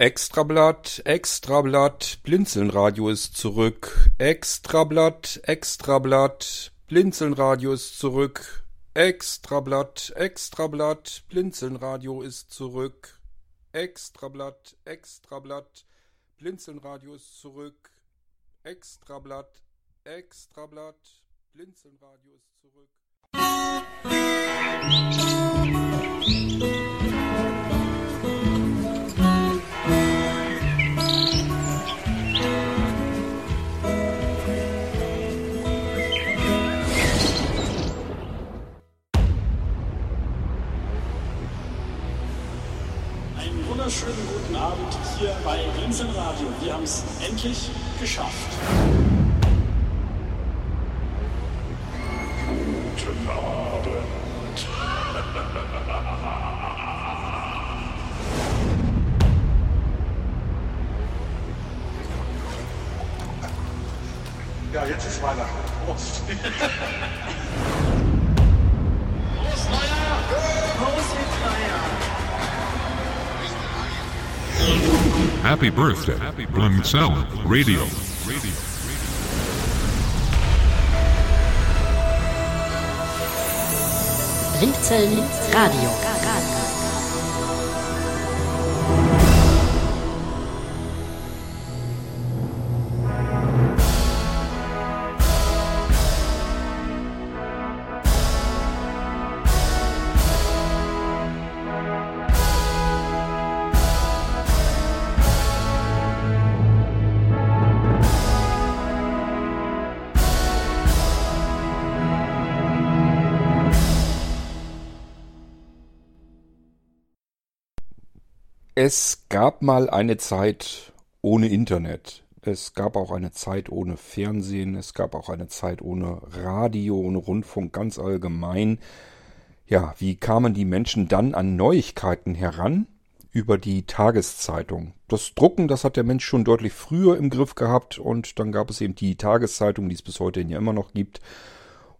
Extrablatt, Extrablatt, Blinzelnradio ist zurück. Extrablatt, Extrablatt, Blinzelnradio ist zurück. Extrablatt, Extrablatt, Blinzelnradio ist zurück. Extrablatt, Extrablatt, Blinzelnradio ist zurück. Extrablatt, Extrablatt, Blinzelnradio ist zurück. Einen wunderschönen guten Abend hier bei Blinzeln Radio. Wir haben es endlich geschafft. Guten Abend. Ja, jetzt ist Weihnachten. Prost. Happy birthday, Blimcell Radio. Blinzeln Radio. Es gab mal eine Zeit ohne Internet. Es gab auch eine Zeit ohne Fernsehen. Es gab auch eine Zeit ohne Radio, ohne Rundfunk ganz allgemein. Ja, wie kamen die Menschen dann an Neuigkeiten heran? Über die Tageszeitung. Das Drucken, das hat der Mensch schon deutlich früher im Griff gehabt und dann gab es eben die Tageszeitung, die es bis heute ja immer noch gibt.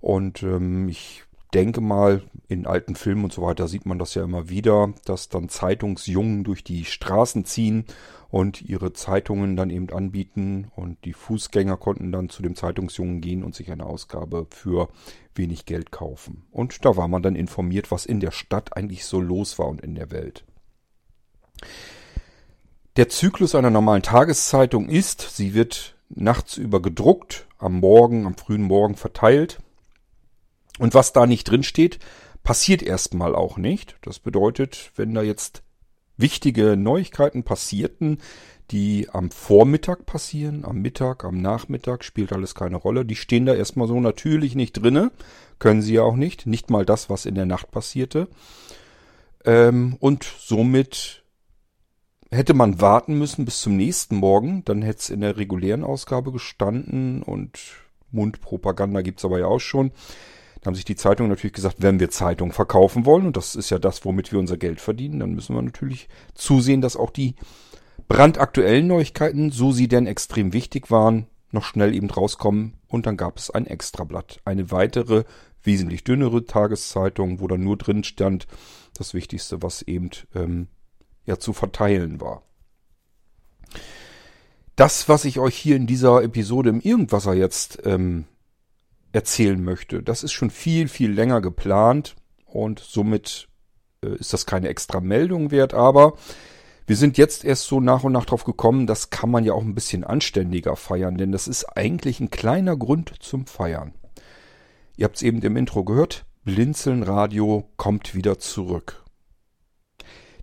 Und ähm, ich denke mal, in alten Filmen und so weiter sieht man das ja immer wieder, dass dann Zeitungsjungen durch die Straßen ziehen und ihre Zeitungen dann eben anbieten und die Fußgänger konnten dann zu dem Zeitungsjungen gehen und sich eine Ausgabe für wenig Geld kaufen. Und da war man dann informiert, was in der Stadt eigentlich so los war und in der Welt. Der Zyklus einer normalen Tageszeitung ist, sie wird nachts über gedruckt, am Morgen, am frühen Morgen verteilt. Und was da nicht drin steht, passiert erstmal auch nicht. Das bedeutet, wenn da jetzt wichtige Neuigkeiten passierten, die am Vormittag passieren, am Mittag, am Nachmittag, spielt alles keine Rolle. Die stehen da erstmal so natürlich nicht drinne, können sie ja auch nicht. Nicht mal das, was in der Nacht passierte. Ähm, und somit hätte man warten müssen bis zum nächsten Morgen, dann hätte es in der regulären Ausgabe gestanden und Mundpropaganda gibt's aber ja auch schon. Da haben sich die Zeitungen natürlich gesagt, wenn wir Zeitungen verkaufen wollen, und das ist ja das, womit wir unser Geld verdienen, dann müssen wir natürlich zusehen, dass auch die brandaktuellen Neuigkeiten, so sie denn extrem wichtig waren, noch schnell eben rauskommen. Und dann gab es ein Extrablatt. Eine weitere, wesentlich dünnere Tageszeitung, wo dann nur drin stand, das Wichtigste, was eben ähm, ja zu verteilen war. Das, was ich euch hier in dieser Episode im Irgendwasser jetzt ähm, erzählen möchte, das ist schon viel, viel länger geplant und somit äh, ist das keine extra Meldung wert, aber wir sind jetzt erst so nach und nach drauf gekommen, das kann man ja auch ein bisschen anständiger feiern, denn das ist eigentlich ein kleiner Grund zum Feiern. Ihr habt es eben im Intro gehört, Blinzeln Radio kommt wieder zurück.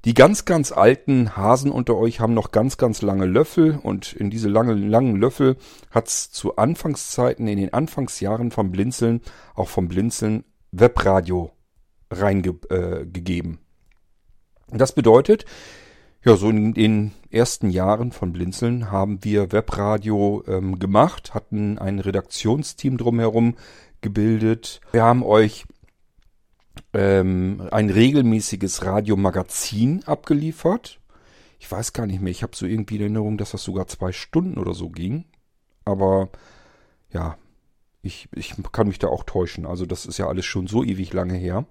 Die ganz, ganz alten Hasen unter euch haben noch ganz, ganz lange Löffel und in diese lange, langen Löffel hat's zu Anfangszeiten, in den Anfangsjahren vom Blinzeln, auch vom Blinzeln Webradio reingegeben. Äh, das bedeutet, ja, so in den ersten Jahren von Blinzeln haben wir Webradio ähm, gemacht, hatten ein Redaktionsteam drumherum gebildet. Wir haben euch ähm, ein regelmäßiges Radiomagazin abgeliefert. Ich weiß gar nicht mehr, ich habe so irgendwie in Erinnerung, dass das sogar zwei Stunden oder so ging. Aber ja, ich, ich kann mich da auch täuschen. Also das ist ja alles schon so ewig lange her.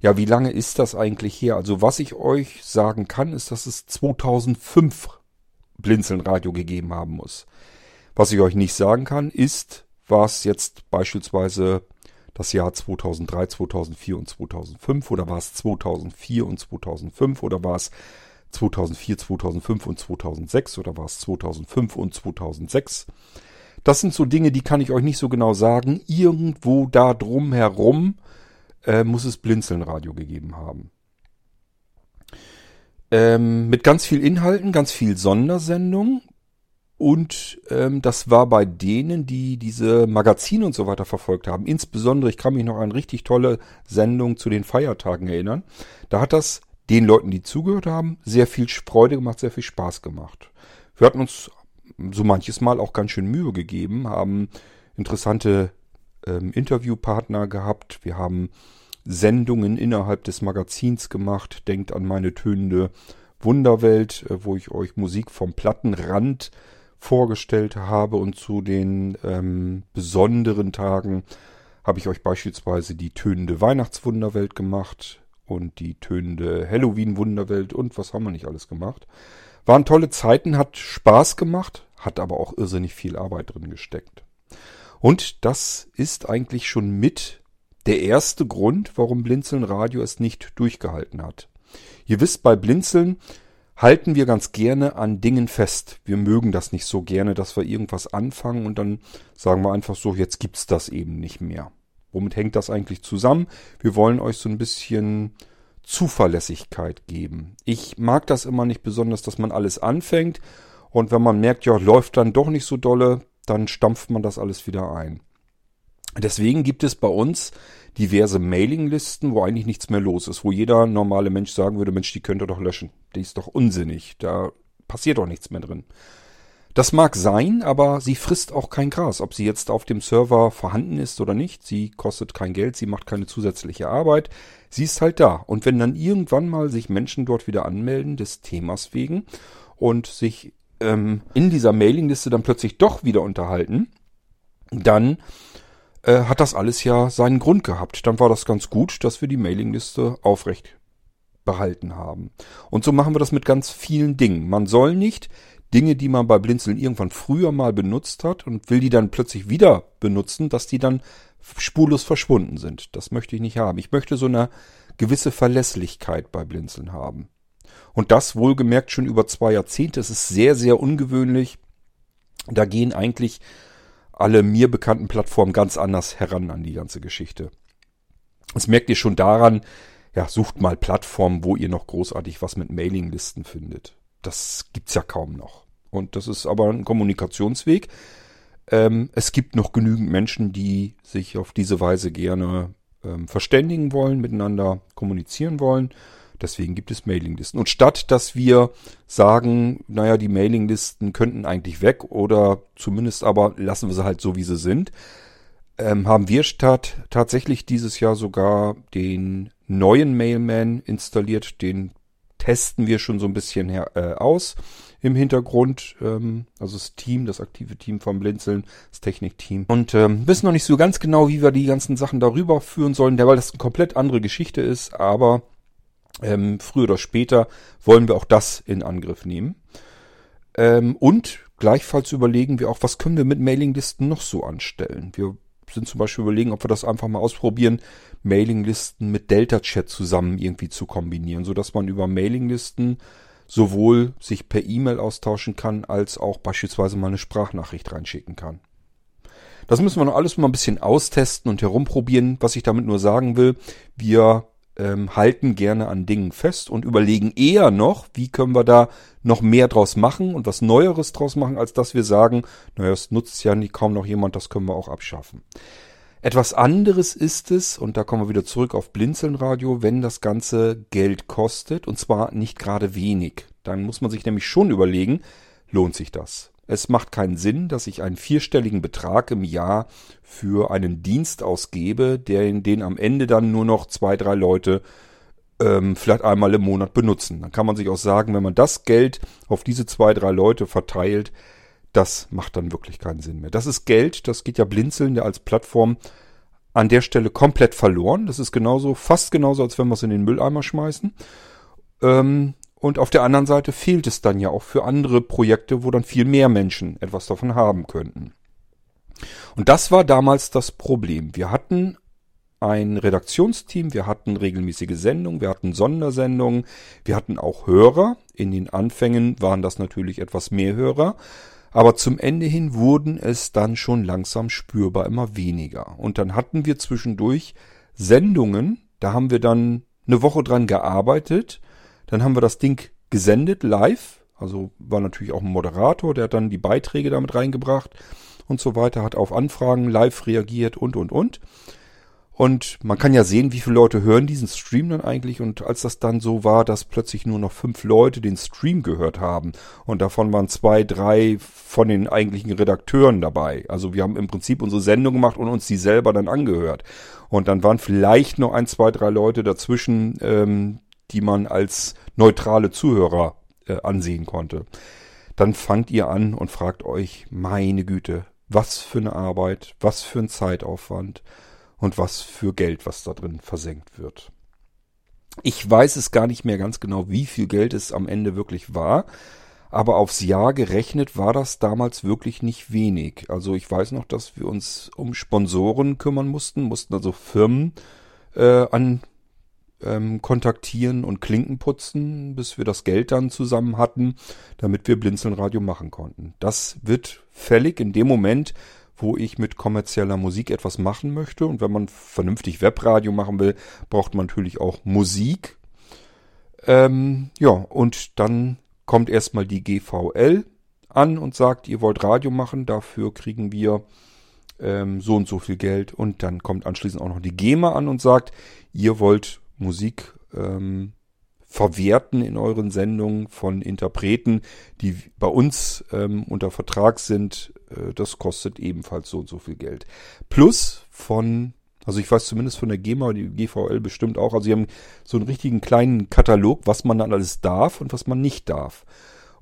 Ja, wie lange ist das eigentlich her? Also was ich euch sagen kann, ist, dass es 2005 Blinzeln Radio gegeben haben muss. Was ich euch nicht sagen kann, ist, was jetzt beispielsweise das Jahr 2003, 2004 und 2005 oder war es 2004 und 2005 oder war es 2004, 2005 und 2006 oder war es 2005 und 2006? Das sind so Dinge, die kann ich euch nicht so genau sagen. Irgendwo da drum herum äh, muss es Blinzelnradio gegeben haben. Ähm, mit ganz viel Inhalten, ganz viel Sondersendung. Und ähm, das war bei denen, die diese Magazine und so weiter verfolgt haben. Insbesondere, ich kann mich noch an richtig tolle Sendung zu den Feiertagen erinnern. Da hat das den Leuten, die zugehört haben, sehr viel Freude gemacht, sehr viel Spaß gemacht. Wir hatten uns so manches Mal auch ganz schön Mühe gegeben, haben interessante ähm, Interviewpartner gehabt. Wir haben Sendungen innerhalb des Magazins gemacht. Denkt an meine tönende Wunderwelt, äh, wo ich euch Musik vom Plattenrand vorgestellt habe und zu den ähm, besonderen Tagen habe ich euch beispielsweise die tönende Weihnachtswunderwelt gemacht und die tönende Halloween-Wunderwelt und was haben wir nicht alles gemacht. Waren tolle Zeiten, hat Spaß gemacht, hat aber auch irrsinnig viel Arbeit drin gesteckt. Und das ist eigentlich schon mit der erste Grund, warum Blinzeln Radio es nicht durchgehalten hat. Ihr wisst, bei Blinzeln halten wir ganz gerne an Dingen fest. Wir mögen das nicht so gerne, dass wir irgendwas anfangen und dann sagen wir einfach so, jetzt gibt's das eben nicht mehr. Womit hängt das eigentlich zusammen? Wir wollen euch so ein bisschen Zuverlässigkeit geben. Ich mag das immer nicht besonders, dass man alles anfängt und wenn man merkt, ja, läuft dann doch nicht so dolle, dann stampft man das alles wieder ein. Deswegen gibt es bei uns diverse Mailinglisten, wo eigentlich nichts mehr los ist, wo jeder normale Mensch sagen würde, Mensch, die könnt ihr doch löschen. Die ist doch unsinnig. Da passiert doch nichts mehr drin. Das mag sein, aber sie frisst auch kein Gras. Ob sie jetzt auf dem Server vorhanden ist oder nicht, sie kostet kein Geld, sie macht keine zusätzliche Arbeit. Sie ist halt da. Und wenn dann irgendwann mal sich Menschen dort wieder anmelden, des Themas wegen, und sich ähm, in dieser Mailingliste dann plötzlich doch wieder unterhalten, dann äh, hat das alles ja seinen Grund gehabt. Dann war das ganz gut, dass wir die Mailingliste aufrecht behalten haben. Und so machen wir das mit ganz vielen Dingen. Man soll nicht Dinge, die man bei Blinzeln irgendwann früher mal benutzt hat und will die dann plötzlich wieder benutzen, dass die dann spurlos verschwunden sind. Das möchte ich nicht haben. Ich möchte so eine gewisse Verlässlichkeit bei Blinzeln haben. Und das wohlgemerkt schon über zwei Jahrzehnte. Es ist sehr, sehr ungewöhnlich. Da gehen eigentlich alle mir bekannten Plattformen ganz anders heran an die ganze Geschichte. Das merkt ihr schon daran, ja, sucht mal Plattformen, wo ihr noch großartig was mit Mailinglisten findet. Das gibt's ja kaum noch. Und das ist aber ein Kommunikationsweg. Ähm, es gibt noch genügend Menschen, die sich auf diese Weise gerne ähm, verständigen wollen, miteinander kommunizieren wollen. Deswegen gibt es Mailinglisten. Und statt dass wir sagen, naja, die Mailinglisten könnten eigentlich weg oder zumindest aber lassen wir sie halt so, wie sie sind, ähm, haben wir statt tatsächlich dieses Jahr sogar den neuen Mailman installiert. Den testen wir schon so ein bisschen her, äh, aus im Hintergrund. Ähm, also das Team, das aktive Team vom Blinzeln, das Technikteam. Und ähm, wissen noch nicht so ganz genau, wie wir die ganzen Sachen darüber führen sollen, weil das eine komplett andere Geschichte ist. Aber ähm, früher oder später wollen wir auch das in Angriff nehmen. Ähm, und gleichfalls überlegen wir auch, was können wir mit Mailinglisten noch so anstellen. Wir sind zum Beispiel überlegen, ob wir das einfach mal ausprobieren, Mailinglisten mit Delta-Chat zusammen irgendwie zu kombinieren, so dass man über Mailinglisten sowohl sich per E-Mail austauschen kann, als auch beispielsweise mal eine Sprachnachricht reinschicken kann. Das müssen wir noch alles mal ein bisschen austesten und herumprobieren. Was ich damit nur sagen will, wir ähm, halten gerne an Dingen fest und überlegen eher noch, wie können wir da noch mehr draus machen und was Neueres draus machen, als dass wir sagen, naja, es nutzt ja nie, kaum noch jemand, das können wir auch abschaffen. Etwas anderes ist es, und da kommen wir wieder zurück auf Blinzelnradio, wenn das Ganze Geld kostet, und zwar nicht gerade wenig. Dann muss man sich nämlich schon überlegen, lohnt sich das? Es macht keinen Sinn, dass ich einen vierstelligen Betrag im Jahr für einen Dienst ausgebe, der in den am Ende dann nur noch zwei, drei Leute ähm, vielleicht einmal im Monat benutzen. Dann kann man sich auch sagen, wenn man das Geld auf diese zwei, drei Leute verteilt, das macht dann wirklich keinen Sinn mehr. Das ist Geld, das geht ja blinzeln, der als Plattform an der Stelle komplett verloren. Das ist genauso, fast genauso, als wenn wir es in den Mülleimer schmeißen. Ähm, und auf der anderen Seite fehlt es dann ja auch für andere Projekte, wo dann viel mehr Menschen etwas davon haben könnten. Und das war damals das Problem. Wir hatten ein Redaktionsteam, wir hatten regelmäßige Sendungen, wir hatten Sondersendungen, wir hatten auch Hörer. In den Anfängen waren das natürlich etwas mehr Hörer, aber zum Ende hin wurden es dann schon langsam spürbar immer weniger. Und dann hatten wir zwischendurch Sendungen, da haben wir dann eine Woche dran gearbeitet, dann haben wir das Ding gesendet live, also war natürlich auch ein Moderator, der hat dann die Beiträge damit reingebracht und so weiter, hat auf Anfragen live reagiert und und und. Und man kann ja sehen, wie viele Leute hören diesen Stream dann eigentlich. Und als das dann so war, dass plötzlich nur noch fünf Leute den Stream gehört haben und davon waren zwei, drei von den eigentlichen Redakteuren dabei. Also wir haben im Prinzip unsere Sendung gemacht und uns die selber dann angehört. Und dann waren vielleicht noch ein, zwei, drei Leute dazwischen, ähm, die man als neutrale Zuhörer äh, ansehen konnte. Dann fangt ihr an und fragt euch, meine Güte, was für eine Arbeit, was für ein Zeitaufwand und was für Geld, was da drin versenkt wird. Ich weiß es gar nicht mehr ganz genau, wie viel Geld es am Ende wirklich war, aber aufs Jahr gerechnet war das damals wirklich nicht wenig. Also ich weiß noch, dass wir uns um Sponsoren kümmern mussten, mussten also Firmen äh, an ähm, kontaktieren und Klinken putzen, bis wir das Geld dann zusammen hatten, damit wir Blinzelnradio machen konnten. Das wird fällig in dem Moment, wo ich mit kommerzieller Musik etwas machen möchte. Und wenn man vernünftig Webradio machen will, braucht man natürlich auch Musik. Ähm, ja, und dann kommt erstmal die GVL an und sagt, ihr wollt Radio machen, dafür kriegen wir ähm, so und so viel Geld. Und dann kommt anschließend auch noch die GEMA an und sagt, ihr wollt Musik ähm, verwerten in euren Sendungen von Interpreten, die bei uns ähm, unter Vertrag sind. Äh, das kostet ebenfalls so und so viel Geld. Plus von, also ich weiß zumindest von der GEMA, die GVL bestimmt auch, also sie haben so einen richtigen kleinen Katalog, was man dann alles darf und was man nicht darf.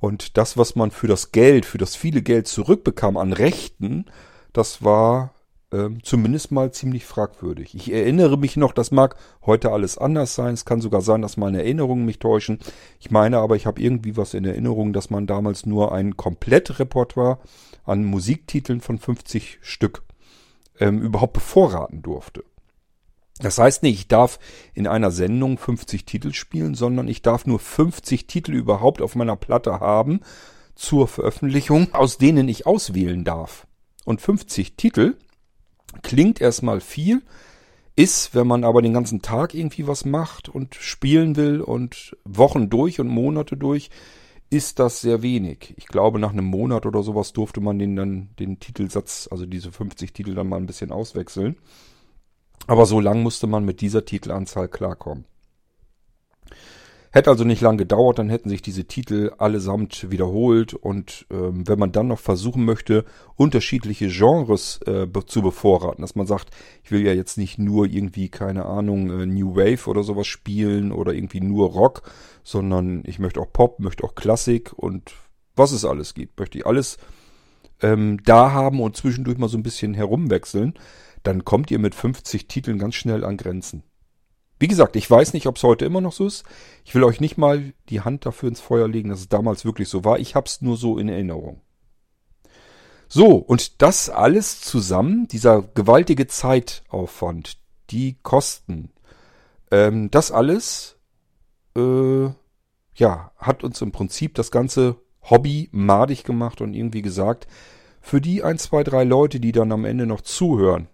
Und das, was man für das Geld, für das viele Geld zurückbekam an Rechten, das war ähm, zumindest mal ziemlich fragwürdig. Ich erinnere mich noch, das mag heute alles anders sein. Es kann sogar sein, dass meine Erinnerungen mich täuschen. Ich meine aber, ich habe irgendwie was in Erinnerung, dass man damals nur ein Komplettrepertoire an Musiktiteln von 50 Stück ähm, überhaupt bevorraten durfte. Das heißt nicht, ich darf in einer Sendung 50 Titel spielen, sondern ich darf nur 50 Titel überhaupt auf meiner Platte haben zur Veröffentlichung, aus denen ich auswählen darf. Und 50 Titel Klingt erstmal viel, ist, wenn man aber den ganzen Tag irgendwie was macht und spielen will und Wochen durch und Monate durch, ist das sehr wenig. Ich glaube, nach einem Monat oder sowas durfte man den dann, den Titelsatz, also diese 50 Titel dann mal ein bisschen auswechseln. Aber so lang musste man mit dieser Titelanzahl klarkommen. Hätte also nicht lang gedauert, dann hätten sich diese Titel allesamt wiederholt und ähm, wenn man dann noch versuchen möchte, unterschiedliche Genres äh, zu bevorraten, dass man sagt, ich will ja jetzt nicht nur irgendwie, keine Ahnung, äh, New Wave oder sowas spielen oder irgendwie nur Rock, sondern ich möchte auch Pop, möchte auch Klassik und was es alles gibt, möchte ich alles ähm, da haben und zwischendurch mal so ein bisschen herumwechseln, dann kommt ihr mit 50 Titeln ganz schnell an Grenzen. Wie gesagt, ich weiß nicht, ob es heute immer noch so ist. Ich will euch nicht mal die Hand dafür ins Feuer legen, dass es damals wirklich so war. Ich habe es nur so in Erinnerung. So, und das alles zusammen, dieser gewaltige Zeitaufwand, die Kosten, ähm, das alles, äh, ja, hat uns im Prinzip das ganze Hobby madig gemacht und irgendwie gesagt, für die ein, zwei, drei Leute, die dann am Ende noch zuhören,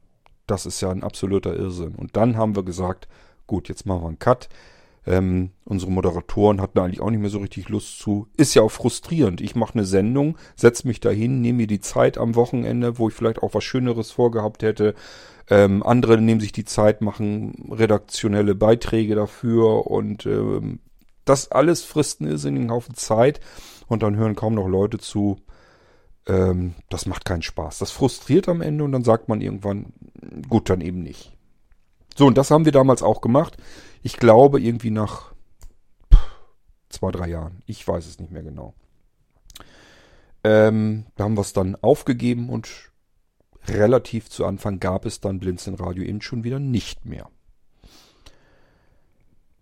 das ist ja ein absoluter Irrsinn. Und dann haben wir gesagt, Gut, jetzt machen wir einen Cut. Ähm, unsere Moderatoren hatten eigentlich auch nicht mehr so richtig Lust zu. Ist ja auch frustrierend. Ich mache eine Sendung, setze mich dahin, nehme mir die Zeit am Wochenende, wo ich vielleicht auch was Schöneres vorgehabt hätte. Ähm, andere nehmen sich die Zeit, machen redaktionelle Beiträge dafür und ähm, das alles frisst einen irrsinnigen Haufen Zeit und dann hören kaum noch Leute zu. Ähm, das macht keinen Spaß. Das frustriert am Ende und dann sagt man irgendwann, gut, dann eben nicht. So, und das haben wir damals auch gemacht. Ich glaube, irgendwie nach zwei, drei Jahren. Ich weiß es nicht mehr genau. Ähm, da haben wir es dann aufgegeben und relativ zu Anfang gab es dann Blinzeln Radio eben schon wieder nicht mehr.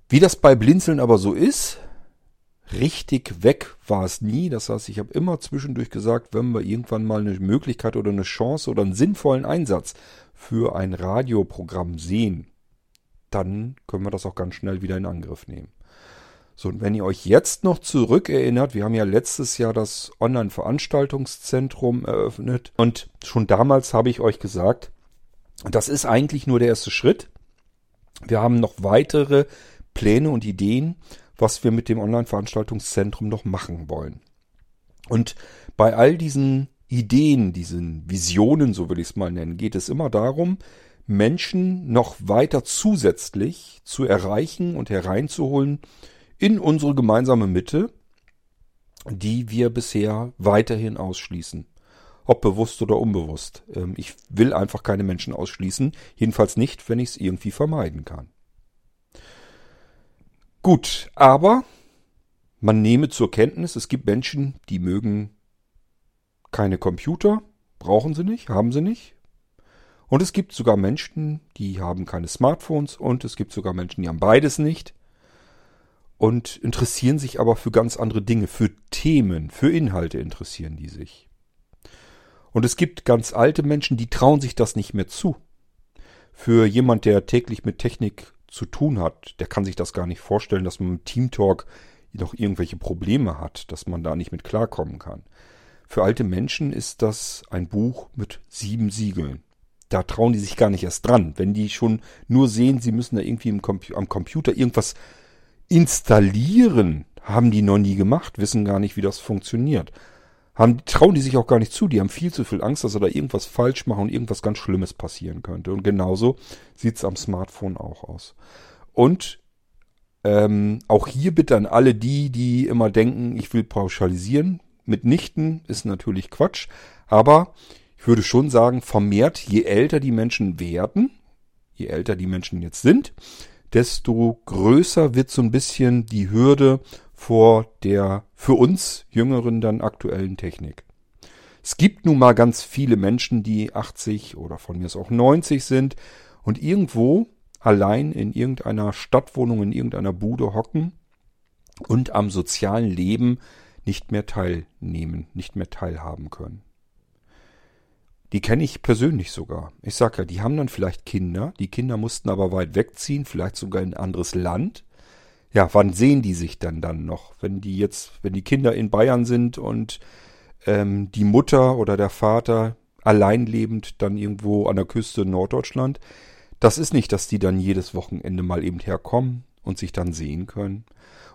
Wie das bei Blinzeln aber so ist, richtig weg war es nie. Das heißt, ich habe immer zwischendurch gesagt, wenn wir irgendwann mal eine Möglichkeit oder eine Chance oder einen sinnvollen Einsatz für ein Radioprogramm sehen, dann können wir das auch ganz schnell wieder in Angriff nehmen. So, und wenn ihr euch jetzt noch zurückerinnert, wir haben ja letztes Jahr das Online-Veranstaltungszentrum eröffnet und schon damals habe ich euch gesagt, das ist eigentlich nur der erste Schritt. Wir haben noch weitere Pläne und Ideen, was wir mit dem Online-Veranstaltungszentrum noch machen wollen. Und bei all diesen Ideen, diesen Visionen, so will ich es mal nennen, geht es immer darum, Menschen noch weiter zusätzlich zu erreichen und hereinzuholen in unsere gemeinsame Mitte, die wir bisher weiterhin ausschließen. Ob bewusst oder unbewusst. Ähm, ich will einfach keine Menschen ausschließen, jedenfalls nicht, wenn ich es irgendwie vermeiden kann. Gut, aber man nehme zur Kenntnis, es gibt Menschen, die mögen keine Computer, brauchen sie nicht, haben sie nicht, und es gibt sogar Menschen, die haben keine Smartphones und es gibt sogar Menschen, die haben beides nicht und interessieren sich aber für ganz andere Dinge, für Themen, für Inhalte interessieren die sich. Und es gibt ganz alte Menschen, die trauen sich das nicht mehr zu. Für jemand, der täglich mit Technik zu tun hat, der kann sich das gar nicht vorstellen, dass man mit Teamtalk noch irgendwelche Probleme hat, dass man da nicht mit klarkommen kann. Für alte Menschen ist das ein Buch mit sieben Siegeln da trauen die sich gar nicht erst dran. Wenn die schon nur sehen, sie müssen da irgendwie Compu am Computer irgendwas installieren, haben die noch nie gemacht, wissen gar nicht, wie das funktioniert. Haben, trauen die sich auch gar nicht zu. Die haben viel zu viel Angst, dass sie da irgendwas falsch machen und irgendwas ganz Schlimmes passieren könnte. Und genauso sieht's am Smartphone auch aus. Und ähm, auch hier bitte an alle die, die immer denken, ich will pauschalisieren. Mitnichten ist natürlich Quatsch. Aber ich würde schon sagen, vermehrt, je älter die Menschen werden, je älter die Menschen jetzt sind, desto größer wird so ein bisschen die Hürde vor der für uns jüngeren dann aktuellen Technik. Es gibt nun mal ganz viele Menschen, die 80 oder von mir aus auch 90 sind und irgendwo allein in irgendeiner Stadtwohnung, in irgendeiner Bude hocken und am sozialen Leben nicht mehr teilnehmen, nicht mehr teilhaben können. Die kenne ich persönlich sogar. Ich sag ja, die haben dann vielleicht Kinder. Die Kinder mussten aber weit wegziehen, vielleicht sogar in ein anderes Land. Ja, wann sehen die sich dann dann noch? Wenn die jetzt, wenn die Kinder in Bayern sind und ähm, die Mutter oder der Vater allein lebend dann irgendwo an der Küste Norddeutschland. Das ist nicht, dass die dann jedes Wochenende mal eben herkommen und sich dann sehen können.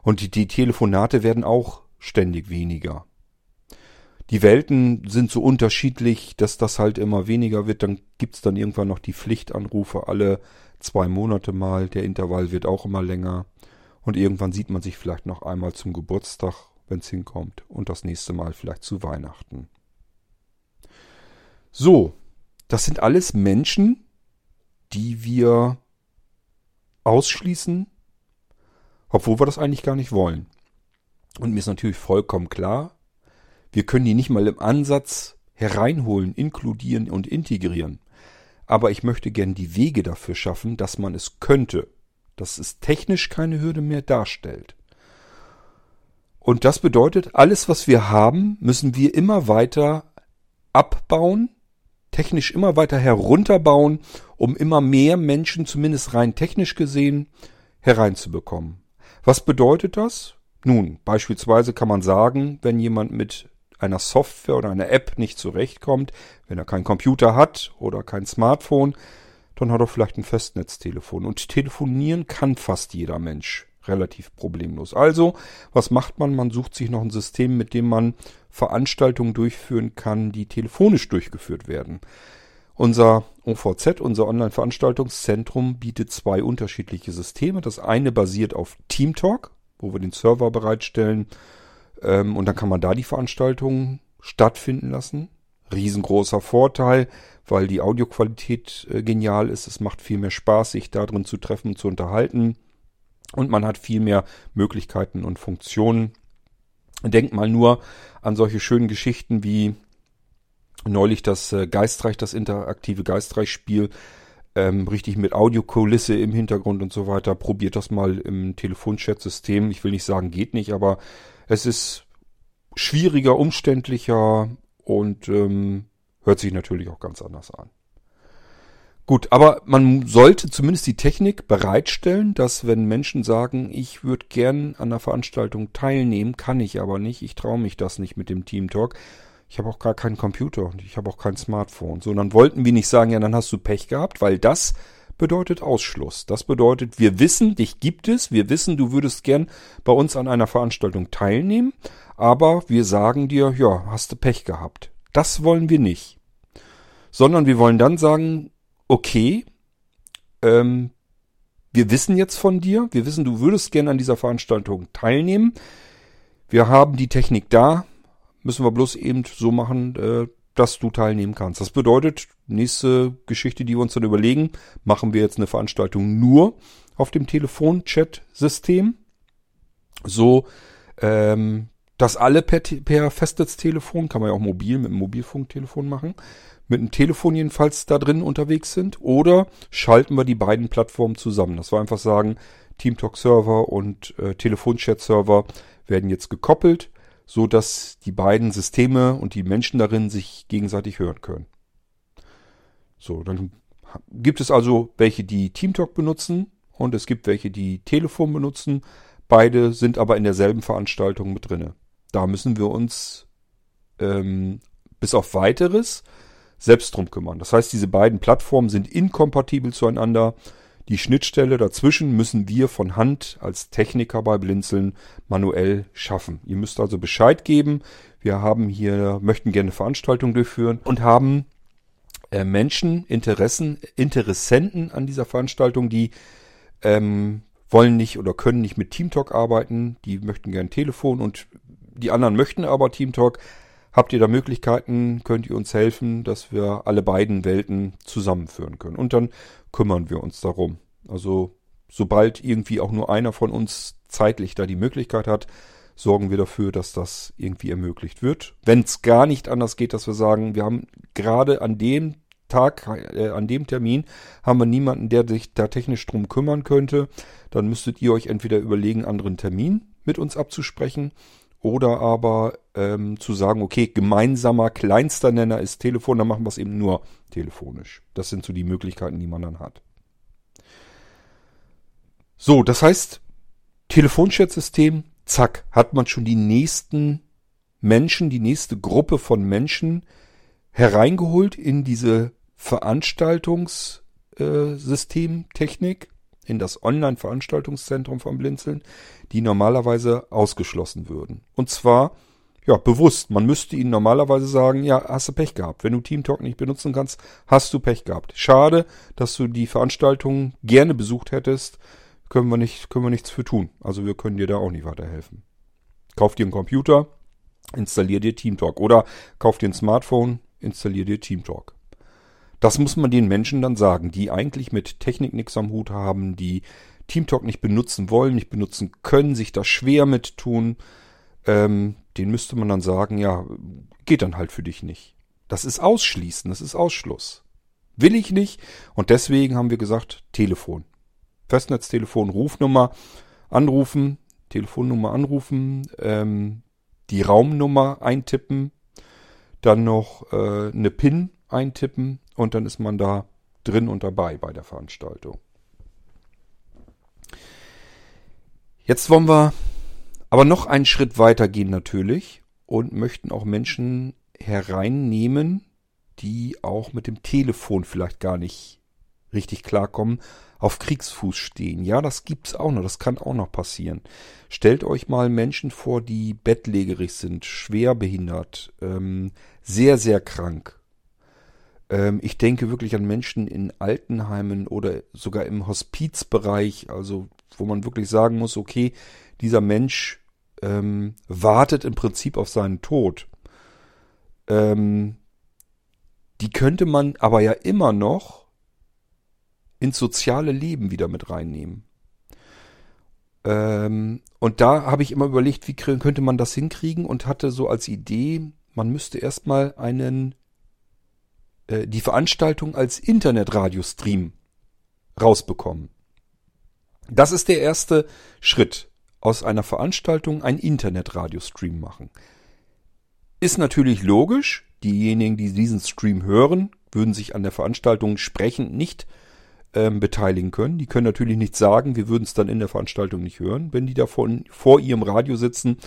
Und die, die Telefonate werden auch ständig weniger die Welten sind so unterschiedlich, dass das halt immer weniger wird. Dann gibt's dann irgendwann noch die Pflichtanrufe alle zwei Monate mal. Der Intervall wird auch immer länger. Und irgendwann sieht man sich vielleicht noch einmal zum Geburtstag, wenn's hinkommt. Und das nächste Mal vielleicht zu Weihnachten. So, das sind alles Menschen, die wir ausschließen, obwohl wir das eigentlich gar nicht wollen. Und mir ist natürlich vollkommen klar, wir können die nicht mal im Ansatz hereinholen, inkludieren und integrieren. Aber ich möchte gern die Wege dafür schaffen, dass man es könnte, dass es technisch keine Hürde mehr darstellt. Und das bedeutet, alles, was wir haben, müssen wir immer weiter abbauen, technisch immer weiter herunterbauen, um immer mehr Menschen, zumindest rein technisch gesehen, hereinzubekommen. Was bedeutet das? Nun, beispielsweise kann man sagen, wenn jemand mit einer Software oder einer App nicht zurechtkommt, wenn er keinen Computer hat oder kein Smartphone, dann hat er vielleicht ein Festnetztelefon. Und telefonieren kann fast jeder Mensch relativ problemlos. Also, was macht man? Man sucht sich noch ein System, mit dem man Veranstaltungen durchführen kann, die telefonisch durchgeführt werden. Unser OVZ, unser Online-Veranstaltungszentrum, bietet zwei unterschiedliche Systeme. Das eine basiert auf TeamTalk, wo wir den Server bereitstellen ähm, und dann kann man da die Veranstaltungen stattfinden lassen. Riesengroßer Vorteil, weil die Audioqualität äh, genial ist. Es macht viel mehr Spaß, sich da drin zu treffen, zu unterhalten. Und man hat viel mehr Möglichkeiten und Funktionen. Denkt mal nur an solche schönen Geschichten wie neulich das äh, Geistreich, das interaktive Geistreich-Spiel, ähm, richtig mit Audiokulisse im Hintergrund und so weiter. Probiert das mal im Telefonchat-System. Ich will nicht sagen, geht nicht, aber es ist schwieriger, umständlicher und ähm, hört sich natürlich auch ganz anders an. Gut, aber man sollte zumindest die Technik bereitstellen, dass wenn Menschen sagen, ich würde gern an der Veranstaltung teilnehmen, kann ich aber nicht, ich traue mich das nicht mit dem Team Talk. Ich habe auch gar keinen Computer und ich habe auch kein Smartphone. So, dann wollten wir nicht sagen, ja, dann hast du Pech gehabt, weil das bedeutet Ausschluss. Das bedeutet, wir wissen, dich gibt es, wir wissen, du würdest gern bei uns an einer Veranstaltung teilnehmen, aber wir sagen dir, ja, hast du Pech gehabt. Das wollen wir nicht. Sondern wir wollen dann sagen, okay, ähm, wir wissen jetzt von dir, wir wissen, du würdest gerne an dieser Veranstaltung teilnehmen. Wir haben die Technik da, müssen wir bloß eben so machen, äh, dass du teilnehmen kannst. Das bedeutet, nächste Geschichte, die wir uns dann überlegen, machen wir jetzt eine Veranstaltung nur auf dem Telefon-Chat-System. So, ähm, dass alle per, per Festnetztelefon, kann man ja auch mobil mit einem Mobilfunktelefon machen, mit einem Telefon jedenfalls da drin unterwegs sind. Oder schalten wir die beiden Plattformen zusammen. Das war einfach sagen, TeamTalk Server und äh, Telefonchat Server werden jetzt gekoppelt, so dass die beiden Systeme und die Menschen darin sich gegenseitig hören können. So, dann gibt es also welche, die TeamTalk benutzen und es gibt welche, die Telefon benutzen. Beide sind aber in derselben Veranstaltung mit drinne. Da müssen wir uns ähm, bis auf weiteres selbst drum kümmern. Das heißt, diese beiden Plattformen sind inkompatibel zueinander. Die Schnittstelle dazwischen müssen wir von Hand als Techniker bei Blinzeln manuell schaffen. Ihr müsst also Bescheid geben. Wir haben hier, möchten gerne Veranstaltungen durchführen und haben äh, Menschen, Interessen, Interessenten an dieser Veranstaltung, die ähm, wollen nicht oder können nicht mit Teamtalk arbeiten, die möchten gern Telefon und die anderen möchten aber Teamtalk. Habt ihr da Möglichkeiten, könnt ihr uns helfen, dass wir alle beiden Welten zusammenführen können. Und dann kümmern wir uns darum. Also sobald irgendwie auch nur einer von uns zeitlich da die Möglichkeit hat, sorgen wir dafür, dass das irgendwie ermöglicht wird. Wenn es gar nicht anders geht, dass wir sagen, wir haben gerade an dem Tag, äh, an dem Termin, haben wir niemanden, der sich da technisch drum kümmern könnte, dann müsstet ihr euch entweder überlegen, anderen Termin mit uns abzusprechen oder aber ähm, zu sagen, okay, gemeinsamer kleinster Nenner ist Telefon, dann machen wir es eben nur telefonisch. Das sind so die Möglichkeiten, die man dann hat. So, das heißt, Telefonchatsystem, zack, hat man schon die nächsten Menschen, die nächste Gruppe von Menschen hereingeholt in diese Veranstaltungssystemtechnik, äh, in das Online-Veranstaltungszentrum von Blinzeln, die normalerweise ausgeschlossen würden. Und zwar, ja, bewusst. Man müsste ihnen normalerweise sagen, ja, hast du Pech gehabt. Wenn du TeamTalk nicht benutzen kannst, hast du Pech gehabt. Schade, dass du die Veranstaltung gerne besucht hättest. Können wir nicht, können wir nichts für tun. Also wir können dir da auch nicht weiterhelfen. Kauf dir einen Computer, installier dir TeamTalk. Oder kauf dir ein Smartphone, installier dir TeamTalk. Das muss man den Menschen dann sagen, die eigentlich mit Technik nichts am Hut haben, die TeamTalk nicht benutzen wollen, nicht benutzen können, sich da schwer mit tun. Ähm, den müsste man dann sagen, ja, geht dann halt für dich nicht. Das ist Ausschließen, das ist Ausschluss. Will ich nicht und deswegen haben wir gesagt, Telefon. Festnetztelefon, Rufnummer, anrufen, Telefonnummer anrufen, ähm, die Raumnummer eintippen, dann noch äh, eine PIN eintippen und dann ist man da drin und dabei bei der Veranstaltung. Jetzt wollen wir aber noch einen Schritt weiter gehen natürlich und möchten auch Menschen hereinnehmen, die auch mit dem Telefon vielleicht gar nicht richtig klarkommen, auf Kriegsfuß stehen. Ja, das gibt's auch noch, das kann auch noch passieren. Stellt euch mal Menschen vor, die bettlägerig sind, schwer behindert, ähm, sehr, sehr krank. Ähm, ich denke wirklich an Menschen in Altenheimen oder sogar im Hospizbereich, also wo man wirklich sagen muss, okay, dieser Mensch ähm, wartet im Prinzip auf seinen Tod. Ähm, die könnte man aber ja immer noch ins soziale Leben wieder mit reinnehmen. Ähm, und da habe ich immer überlegt, wie könnte man das hinkriegen und hatte so als Idee, man müsste erstmal einen äh, die Veranstaltung als Internetradiostream rausbekommen. Das ist der erste Schritt. Aus einer Veranstaltung ein Internetradiostream machen. Ist natürlich logisch. Diejenigen, die diesen Stream hören, würden sich an der Veranstaltung sprechend nicht ähm, beteiligen können. Die können natürlich nicht sagen, wir würden es dann in der Veranstaltung nicht hören, wenn die davon vor ihrem Radio sitzen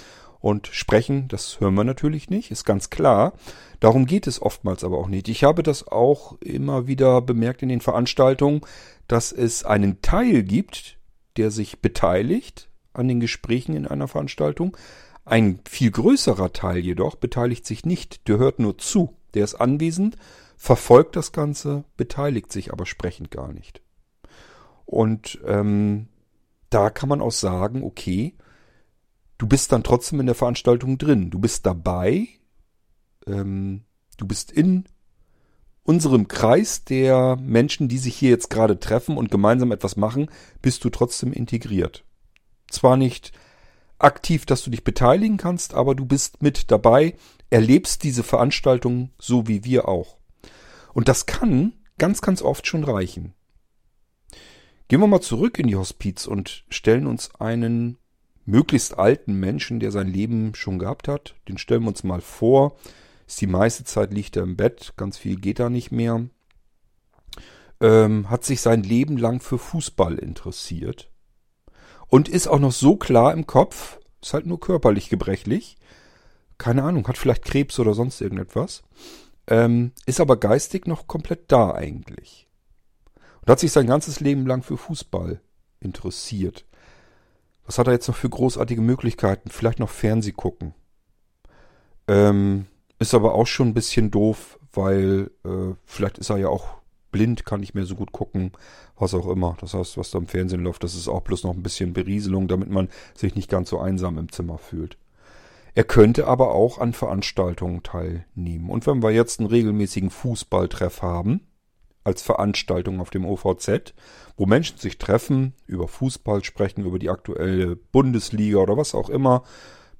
und sprechen. Das hören wir natürlich nicht, ist ganz klar. Darum geht es oftmals aber auch nicht. Ich habe das auch immer wieder bemerkt in den Veranstaltungen, dass es einen Teil gibt, der sich beteiligt an den Gesprächen in einer Veranstaltung. Ein viel größerer Teil jedoch beteiligt sich nicht, der hört nur zu, der ist anwesend, verfolgt das Ganze, beteiligt sich aber sprechend gar nicht. Und ähm, da kann man auch sagen, okay, du bist dann trotzdem in der Veranstaltung drin, du bist dabei, ähm, du bist in unserem Kreis der Menschen, die sich hier jetzt gerade treffen und gemeinsam etwas machen, bist du trotzdem integriert. Zwar nicht aktiv, dass du dich beteiligen kannst, aber du bist mit dabei, erlebst diese Veranstaltung so wie wir auch. Und das kann ganz, ganz oft schon reichen. Gehen wir mal zurück in die Hospiz und stellen uns einen möglichst alten Menschen, der sein Leben schon gehabt hat. Den stellen wir uns mal vor. Ist die meiste Zeit liegt er im Bett, ganz viel geht da nicht mehr. Ähm, hat sich sein Leben lang für Fußball interessiert. Und ist auch noch so klar im Kopf, ist halt nur körperlich gebrechlich. Keine Ahnung, hat vielleicht Krebs oder sonst irgendetwas. Ähm, ist aber geistig noch komplett da eigentlich. Und hat sich sein ganzes Leben lang für Fußball interessiert. Was hat er jetzt noch für großartige Möglichkeiten? Vielleicht noch Fernseh gucken. Ähm, ist aber auch schon ein bisschen doof, weil äh, vielleicht ist er ja auch blind, kann nicht mehr so gut gucken, was auch immer. Das heißt, was da im Fernsehen läuft, das ist auch bloß noch ein bisschen Berieselung, damit man sich nicht ganz so einsam im Zimmer fühlt. Er könnte aber auch an Veranstaltungen teilnehmen. Und wenn wir jetzt einen regelmäßigen Fußballtreff haben, als Veranstaltung auf dem OVZ, wo Menschen sich treffen, über Fußball sprechen, über die aktuelle Bundesliga oder was auch immer,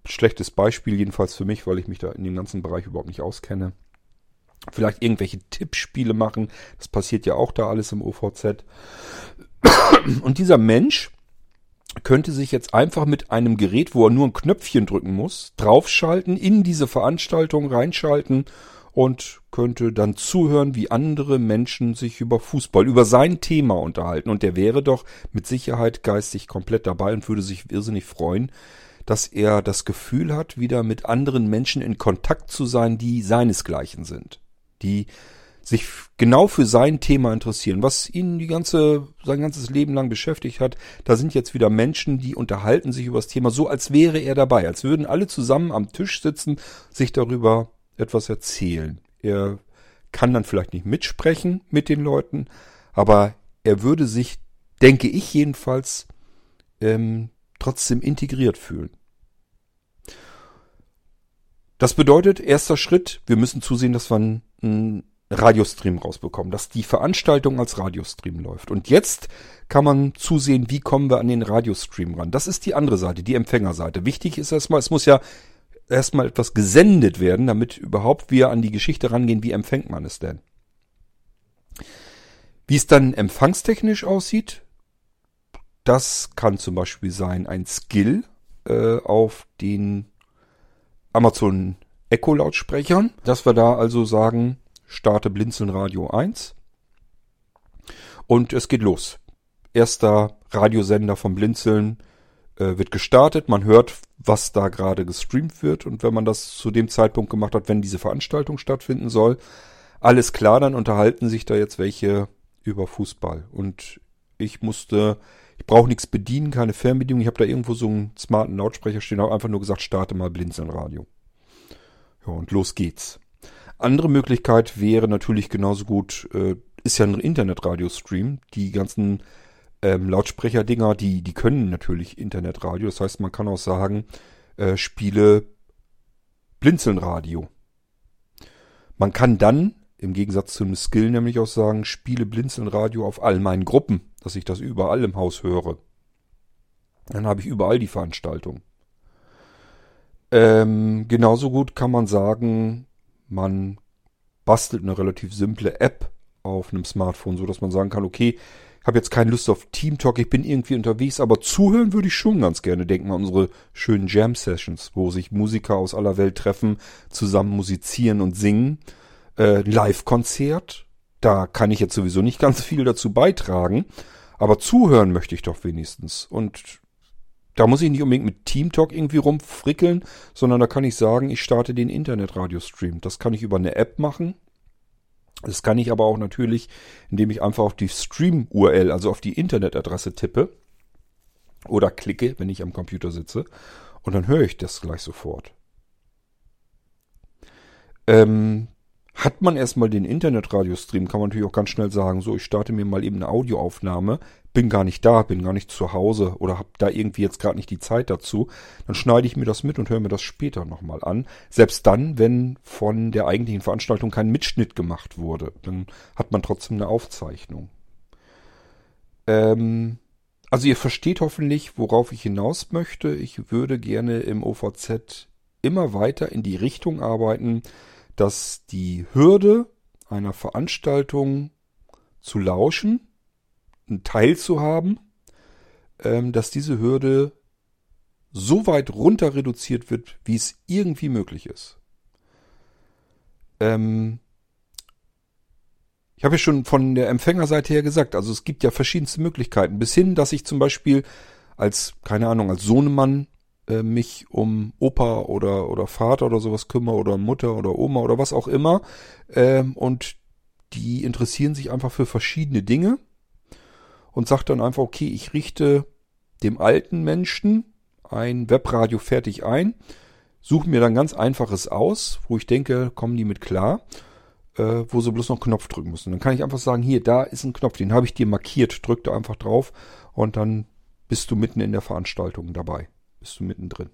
schlechtes Beispiel jedenfalls für mich, weil ich mich da in dem ganzen Bereich überhaupt nicht auskenne. Vielleicht irgendwelche Tippspiele machen. Das passiert ja auch da alles im OVZ. Und dieser Mensch könnte sich jetzt einfach mit einem Gerät, wo er nur ein Knöpfchen drücken muss, draufschalten, in diese Veranstaltung reinschalten und könnte dann zuhören, wie andere Menschen sich über Fußball, über sein Thema unterhalten. Und der wäre doch mit Sicherheit geistig komplett dabei und würde sich irrsinnig freuen, dass er das Gefühl hat, wieder mit anderen Menschen in Kontakt zu sein, die seinesgleichen sind. Die sich genau für sein Thema interessieren, was ihn die ganze, sein ganzes Leben lang beschäftigt hat. Da sind jetzt wieder Menschen, die unterhalten sich über das Thema so, als wäre er dabei, als würden alle zusammen am Tisch sitzen, sich darüber etwas erzählen. Er kann dann vielleicht nicht mitsprechen mit den Leuten, aber er würde sich, denke ich jedenfalls, ähm, trotzdem integriert fühlen. Das bedeutet, erster Schritt, wir müssen zusehen, dass wir einen Radiostream rausbekommen, dass die Veranstaltung als Radiostream läuft. Und jetzt kann man zusehen, wie kommen wir an den Radiostream ran. Das ist die andere Seite, die Empfängerseite. Wichtig ist erstmal, es muss ja erstmal etwas gesendet werden, damit überhaupt wir an die Geschichte rangehen, wie empfängt man es denn. Wie es dann empfangstechnisch aussieht, das kann zum Beispiel sein ein Skill äh, auf den Amazon Echo Lautsprechern, dass wir da also sagen, starte Blinzeln Radio 1 und es geht los. Erster Radiosender vom Blinzeln äh, wird gestartet, man hört, was da gerade gestreamt wird und wenn man das zu dem Zeitpunkt gemacht hat, wenn diese Veranstaltung stattfinden soll, alles klar, dann unterhalten sich da jetzt welche über Fußball und ich musste ich brauche nichts bedienen, keine Fernbedienung. Ich habe da irgendwo so einen smarten Lautsprecher stehen, habe einfach nur gesagt, starte mal Blinzeln-Radio. Ja, und los geht's. Andere Möglichkeit wäre natürlich genauso gut, äh, ist ja ein Internetradio-Stream. Die ganzen ähm, Lautsprecher-Dinger, die, die können natürlich Internetradio. Das heißt, man kann auch sagen, äh, spiele Blinzeln-Radio. Man kann dann im Gegensatz zu einem Skill nämlich auch sagen, spiele Blinzeln-Radio auf all meinen Gruppen, dass ich das überall im Haus höre. Dann habe ich überall die Veranstaltung. Ähm, genauso gut kann man sagen, man bastelt eine relativ simple App auf einem Smartphone, so dass man sagen kann, okay, habe jetzt keine Lust auf Team Talk, ich bin irgendwie unterwegs, aber zuhören würde ich schon ganz gerne. Denken an unsere schönen Jam Sessions, wo sich Musiker aus aller Welt treffen, zusammen musizieren und singen. Äh, Live-Konzert, da kann ich jetzt sowieso nicht ganz viel dazu beitragen, aber zuhören möchte ich doch wenigstens. Und da muss ich nicht unbedingt mit Team Talk irgendwie rumfrickeln, sondern da kann ich sagen, ich starte den Internetradio-Stream. Das kann ich über eine App machen, das kann ich aber auch natürlich, indem ich einfach auf die Stream-URL, also auf die Internetadresse tippe oder klicke, wenn ich am Computer sitze. Und dann höre ich das gleich sofort. Ähm, hat man erstmal den Internetradio-Stream, kann man natürlich auch ganz schnell sagen, so, ich starte mir mal eben eine Audioaufnahme, bin gar nicht da, bin gar nicht zu Hause oder habe da irgendwie jetzt gerade nicht die Zeit dazu, dann schneide ich mir das mit und höre mir das später nochmal an. Selbst dann, wenn von der eigentlichen Veranstaltung kein Mitschnitt gemacht wurde, dann hat man trotzdem eine Aufzeichnung. Ähm, also ihr versteht hoffentlich, worauf ich hinaus möchte. Ich würde gerne im OVZ immer weiter in die Richtung arbeiten, dass die Hürde einer Veranstaltung zu lauschen, einen Teil zu haben, ähm, dass diese Hürde so weit runter reduziert wird, wie es irgendwie möglich ist. Ähm, ich habe ja schon von der Empfängerseite her gesagt, also es gibt ja verschiedenste Möglichkeiten, bis hin, dass ich zum Beispiel als, keine Ahnung, als Sohnemann äh, mich um Opa oder, oder Vater oder sowas kümmere oder Mutter oder Oma oder was auch immer. Ähm, und die interessieren sich einfach für verschiedene Dinge und sagt dann einfach, okay, ich richte dem alten Menschen ein Webradio fertig ein, suche mir dann ganz einfaches aus, wo ich denke, kommen die mit klar, äh, wo sie bloß noch einen Knopf drücken müssen. Dann kann ich einfach sagen, hier, da ist ein Knopf, den habe ich dir markiert, drück da einfach drauf und dann bist du mitten in der Veranstaltung dabei bist du mittendrin.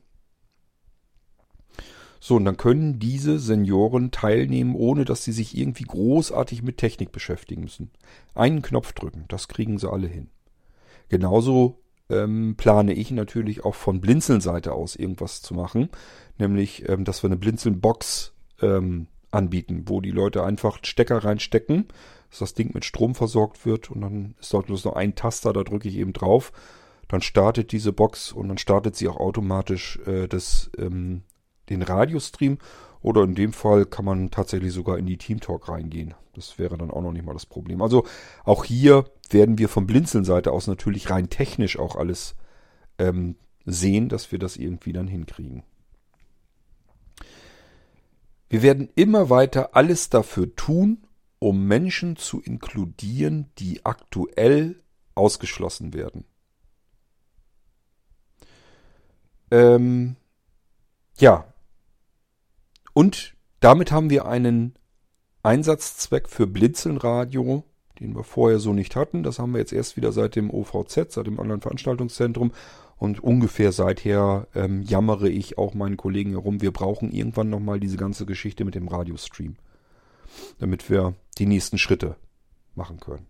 So, und dann können diese Senioren teilnehmen, ohne dass sie sich irgendwie großartig mit Technik beschäftigen müssen. Einen Knopf drücken, das kriegen sie alle hin. Genauso ähm, plane ich natürlich auch von Blinzeln-Seite aus irgendwas zu machen, nämlich, ähm, dass wir eine Blinzeln-Box ähm, anbieten, wo die Leute einfach Stecker reinstecken, dass das Ding mit Strom versorgt wird und dann ist dort bloß noch ein Taster, da drücke ich eben drauf dann startet diese Box und dann startet sie auch automatisch äh, das, ähm, den Radiostream. Oder in dem Fall kann man tatsächlich sogar in die Teamtalk reingehen. Das wäre dann auch noch nicht mal das Problem. Also auch hier werden wir vom Blinzeln-Seite aus natürlich rein technisch auch alles ähm, sehen, dass wir das irgendwie dann hinkriegen. Wir werden immer weiter alles dafür tun, um Menschen zu inkludieren, die aktuell ausgeschlossen werden. Ähm, ja. Und damit haben wir einen Einsatzzweck für Blinzelnradio, den wir vorher so nicht hatten. Das haben wir jetzt erst wieder seit dem OVZ, seit dem Online-Veranstaltungszentrum. Und ungefähr seither ähm, jammere ich auch meinen Kollegen herum, wir brauchen irgendwann nochmal diese ganze Geschichte mit dem Radiostream. Damit wir die nächsten Schritte machen können.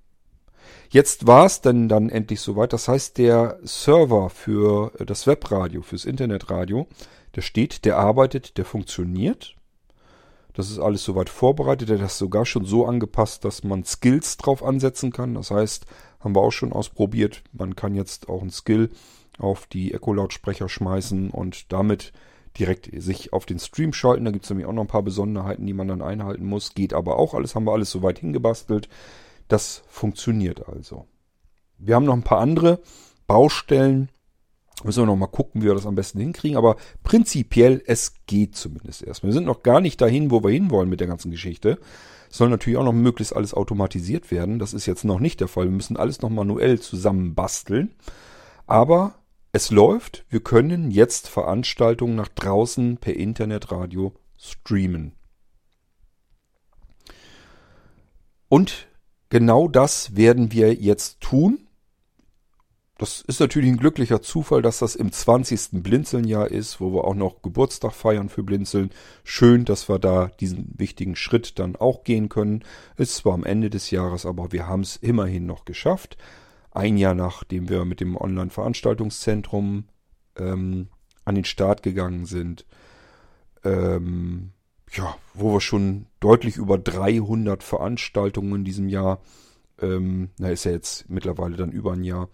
Jetzt war es dann, dann endlich soweit. Das heißt, der Server für das Webradio, fürs Internetradio, der steht, der arbeitet, der funktioniert. Das ist alles soweit vorbereitet. Der ist sogar schon so angepasst, dass man Skills drauf ansetzen kann. Das heißt, haben wir auch schon ausprobiert. Man kann jetzt auch einen Skill auf die Echo-Lautsprecher schmeißen und damit direkt sich auf den Stream schalten. Da gibt es nämlich auch noch ein paar Besonderheiten, die man dann einhalten muss. Geht aber auch alles, haben wir alles soweit hingebastelt. Das funktioniert also. Wir haben noch ein paar andere Baustellen. Müssen wir noch mal gucken, wie wir das am besten hinkriegen. Aber prinzipiell, es geht zumindest erstmal. Wir sind noch gar nicht dahin, wo wir hinwollen mit der ganzen Geschichte. Es soll natürlich auch noch möglichst alles automatisiert werden. Das ist jetzt noch nicht der Fall. Wir müssen alles noch manuell zusammenbasteln. Aber es läuft. Wir können jetzt Veranstaltungen nach draußen per Internetradio streamen. Und Genau das werden wir jetzt tun. Das ist natürlich ein glücklicher Zufall, dass das im 20. Blinzelnjahr ist, wo wir auch noch Geburtstag feiern für Blinzeln. Schön, dass wir da diesen wichtigen Schritt dann auch gehen können. Ist zwar am Ende des Jahres, aber wir haben es immerhin noch geschafft. Ein Jahr nachdem wir mit dem Online-Veranstaltungszentrum ähm, an den Start gegangen sind. Ähm, ja, wo wir schon deutlich über 300 Veranstaltungen in diesem Jahr, ähm, na ist ja jetzt mittlerweile dann über ein Jahr,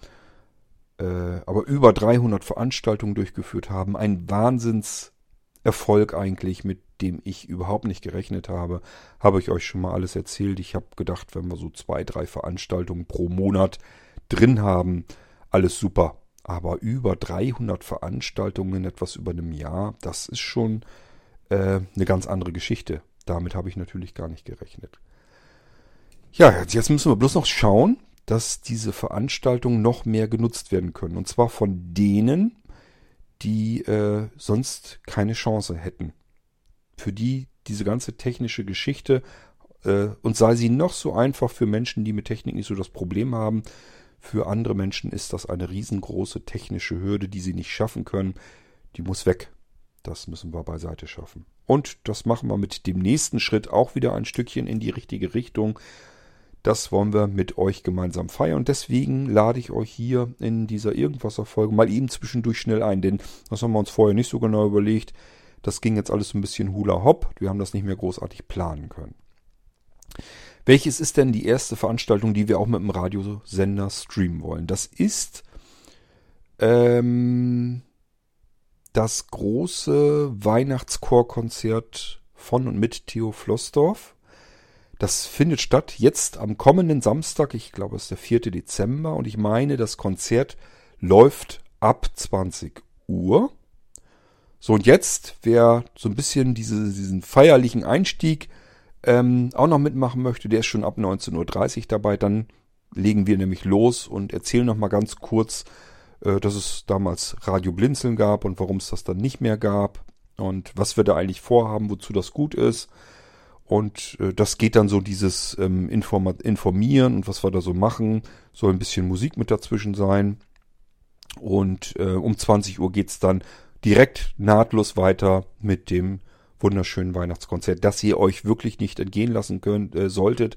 äh, aber über 300 Veranstaltungen durchgeführt haben. Ein Wahnsinnserfolg eigentlich, mit dem ich überhaupt nicht gerechnet habe. Habe ich euch schon mal alles erzählt. Ich habe gedacht, wenn wir so zwei, drei Veranstaltungen pro Monat drin haben, alles super. Aber über 300 Veranstaltungen, etwas über einem Jahr, das ist schon äh, eine ganz andere Geschichte. Damit habe ich natürlich gar nicht gerechnet. Ja, jetzt müssen wir bloß noch schauen, dass diese Veranstaltungen noch mehr genutzt werden können. Und zwar von denen, die äh, sonst keine Chance hätten. Für die diese ganze technische Geschichte, äh, und sei sie noch so einfach für Menschen, die mit Technik nicht so das Problem haben, für andere Menschen ist das eine riesengroße technische Hürde, die sie nicht schaffen können. Die muss weg. Das müssen wir beiseite schaffen. Und das machen wir mit dem nächsten Schritt auch wieder ein Stückchen in die richtige Richtung. Das wollen wir mit euch gemeinsam feiern. Und deswegen lade ich euch hier in dieser Irgendwasser-Folge mal eben zwischendurch schnell ein. Denn das haben wir uns vorher nicht so genau überlegt. Das ging jetzt alles ein bisschen hula hopp. Wir haben das nicht mehr großartig planen können. Welches ist denn die erste Veranstaltung, die wir auch mit dem Radiosender streamen wollen? Das ist ähm, das große Weihnachtschorkonzert von und mit Theo Flossdorf. Das findet statt jetzt am kommenden Samstag, ich glaube es ist der 4. Dezember und ich meine, das Konzert läuft ab 20 Uhr. So und jetzt, wer so ein bisschen diese, diesen feierlichen Einstieg ähm, auch noch mitmachen möchte, der ist schon ab 19.30 Uhr dabei. Dann legen wir nämlich los und erzählen noch mal ganz kurz, dass es damals Radio Blinzeln gab und warum es das dann nicht mehr gab und was wir da eigentlich vorhaben, wozu das gut ist. Und äh, das geht dann so dieses ähm, Informieren und was wir da so machen. Soll ein bisschen Musik mit dazwischen sein. Und äh, um 20 Uhr geht's dann direkt nahtlos weiter mit dem wunderschönen Weihnachtskonzert, das ihr euch wirklich nicht entgehen lassen könnt, äh, solltet.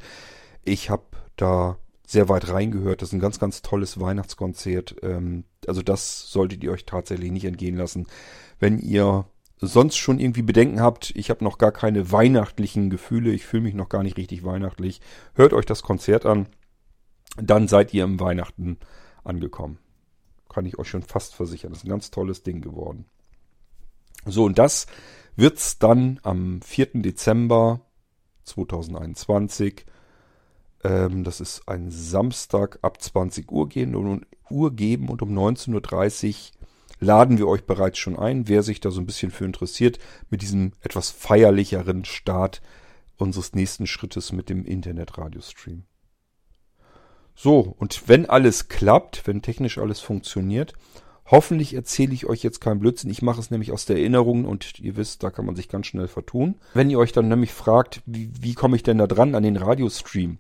Ich habe da sehr weit reingehört. Das ist ein ganz, ganz tolles Weihnachtskonzert. Ähm, also das solltet ihr euch tatsächlich nicht entgehen lassen. Wenn ihr sonst schon irgendwie Bedenken habt, ich habe noch gar keine weihnachtlichen Gefühle, ich fühle mich noch gar nicht richtig weihnachtlich, hört euch das Konzert an, dann seid ihr im Weihnachten angekommen. Kann ich euch schon fast versichern. Das ist ein ganz tolles Ding geworden. So, und das wird's dann am 4. Dezember 2021, ähm, das ist ein Samstag, ab 20 Uhr gehen und Uhr geben und um 19.30 Uhr laden wir euch bereits schon ein, wer sich da so ein bisschen für interessiert, mit diesem etwas feierlicheren Start unseres nächsten Schrittes mit dem Internet-Radiostream. So, und wenn alles klappt, wenn technisch alles funktioniert, Hoffentlich erzähle ich euch jetzt keinen Blödsinn. Ich mache es nämlich aus der Erinnerung und ihr wisst, da kann man sich ganz schnell vertun. Wenn ihr euch dann nämlich fragt, wie, wie komme ich denn da dran an den Radiostream?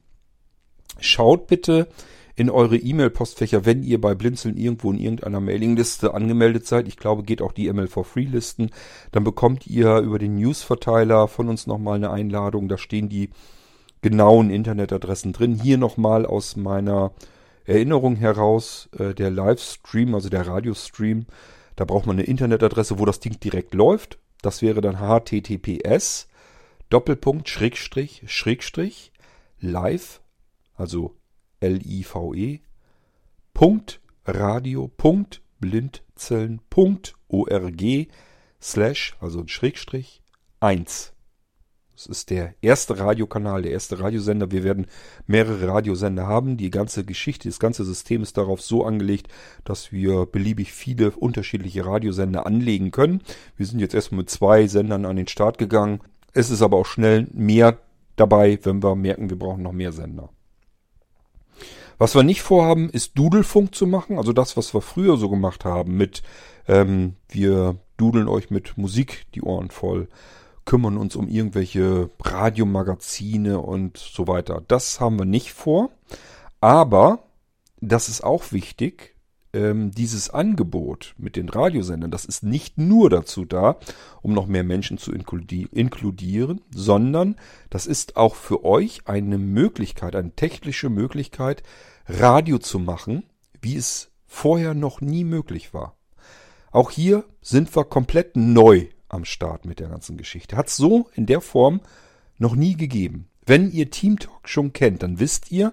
Schaut bitte in eure E-Mail-Postfächer, wenn ihr bei Blinzeln irgendwo in irgendeiner Mailingliste angemeldet seid. Ich glaube, geht auch die ML4Free-Listen. Dann bekommt ihr über den News-Verteiler von uns nochmal eine Einladung. Da stehen die genauen Internetadressen drin. Hier nochmal aus meiner Erinnerung heraus, äh, der Livestream, also der Radiostream, da braucht man eine Internetadresse, wo das Ding direkt läuft. Das wäre dann https Doppelpunkt Schrägstrich Schrägstrich live, also L-I-V-E Punkt slash, also ein Schrägstrich 1. Das ist der erste Radiokanal, der erste Radiosender. Wir werden mehrere Radiosender haben. Die ganze Geschichte, das ganze System ist darauf so angelegt, dass wir beliebig viele unterschiedliche Radiosender anlegen können. Wir sind jetzt erstmal mit zwei Sendern an den Start gegangen. Es ist aber auch schnell mehr dabei, wenn wir merken, wir brauchen noch mehr Sender. Was wir nicht vorhaben, ist Dudelfunk zu machen. Also das, was wir früher so gemacht haben mit ähm, wir dudeln euch mit Musik die Ohren voll kümmern uns um irgendwelche Radiomagazine und so weiter. Das haben wir nicht vor. Aber das ist auch wichtig. Ähm, dieses Angebot mit den Radiosendern, das ist nicht nur dazu da, um noch mehr Menschen zu inkludieren, sondern das ist auch für euch eine Möglichkeit, eine technische Möglichkeit, Radio zu machen, wie es vorher noch nie möglich war. Auch hier sind wir komplett neu am Start mit der ganzen Geschichte. Hat so in der Form noch nie gegeben. Wenn ihr TeamTalk schon kennt, dann wisst ihr,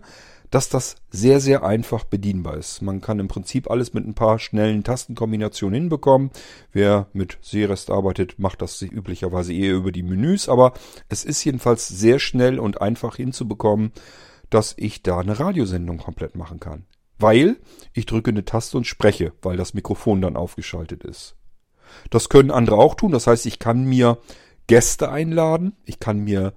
dass das sehr, sehr einfach bedienbar ist. Man kann im Prinzip alles mit ein paar schnellen Tastenkombinationen hinbekommen. Wer mit Serest arbeitet, macht das üblicherweise eher über die Menüs, aber es ist jedenfalls sehr schnell und einfach hinzubekommen, dass ich da eine Radiosendung komplett machen kann. Weil ich drücke eine Taste und spreche, weil das Mikrofon dann aufgeschaltet ist. Das können andere auch tun. Das heißt, ich kann mir Gäste einladen, ich kann mir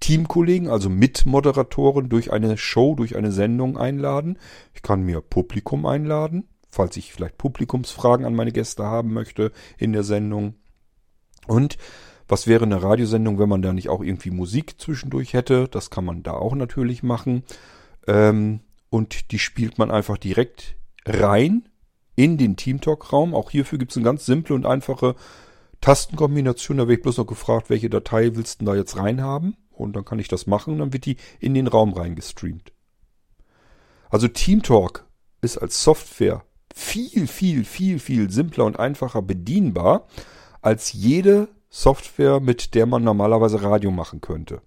Teamkollegen, also Mitmoderatoren durch eine Show, durch eine Sendung einladen. Ich kann mir Publikum einladen, falls ich vielleicht Publikumsfragen an meine Gäste haben möchte in der Sendung. Und was wäre eine Radiosendung, wenn man da nicht auch irgendwie Musik zwischendurch hätte? Das kann man da auch natürlich machen. Ähm, und die spielt man einfach direkt rein in den Teamtalk-Raum. Auch hierfür gibt es eine ganz simple und einfache Tastenkombination. Da werde ich bloß noch gefragt, welche Datei willst du da jetzt reinhaben? Und dann kann ich das machen und dann wird die in den Raum reingestreamt. Also TeamTalk ist als Software viel, viel, viel, viel simpler und einfacher bedienbar als jede Software, mit der man normalerweise Radio machen könnte.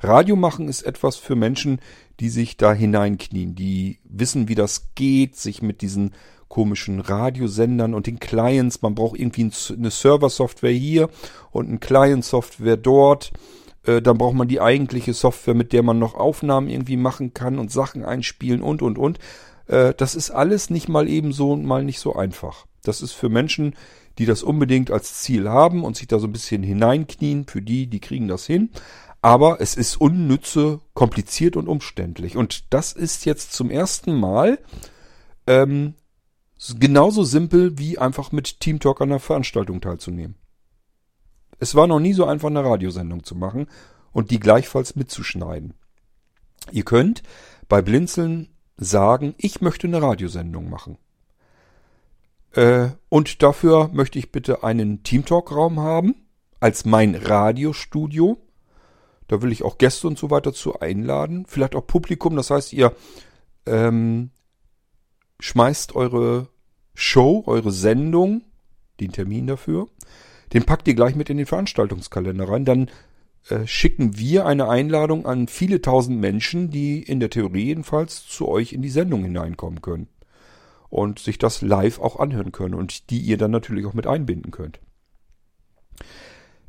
Radio machen ist etwas für Menschen, die sich da hineinknien, die wissen, wie das geht, sich mit diesen komischen Radiosendern und den Clients, man braucht irgendwie eine Server-Software hier und eine Client-Software dort äh, dann braucht man die eigentliche Software, mit der man noch Aufnahmen irgendwie machen kann und Sachen einspielen und, und, und. Äh, das ist alles nicht mal eben so und mal nicht so einfach. Das ist für Menschen, die das unbedingt als Ziel haben und sich da so ein bisschen hineinknien, für die, die kriegen das hin. Aber es ist unnütze, kompliziert und umständlich. Und das ist jetzt zum ersten Mal ähm, genauso simpel wie einfach mit Teamtalk an einer Veranstaltung teilzunehmen. Es war noch nie so einfach, eine Radiosendung zu machen und die gleichfalls mitzuschneiden. Ihr könnt bei Blinzeln sagen, ich möchte eine Radiosendung machen. Äh, und dafür möchte ich bitte einen Teamtalk-Raum haben, als mein Radiostudio. Da will ich auch Gäste und so weiter zu einladen. Vielleicht auch Publikum. Das heißt, ihr ähm, schmeißt eure Show, eure Sendung, den Termin dafür, den packt ihr gleich mit in den Veranstaltungskalender rein. Dann äh, schicken wir eine Einladung an viele tausend Menschen, die in der Theorie jedenfalls zu euch in die Sendung hineinkommen können. Und sich das live auch anhören können und die ihr dann natürlich auch mit einbinden könnt.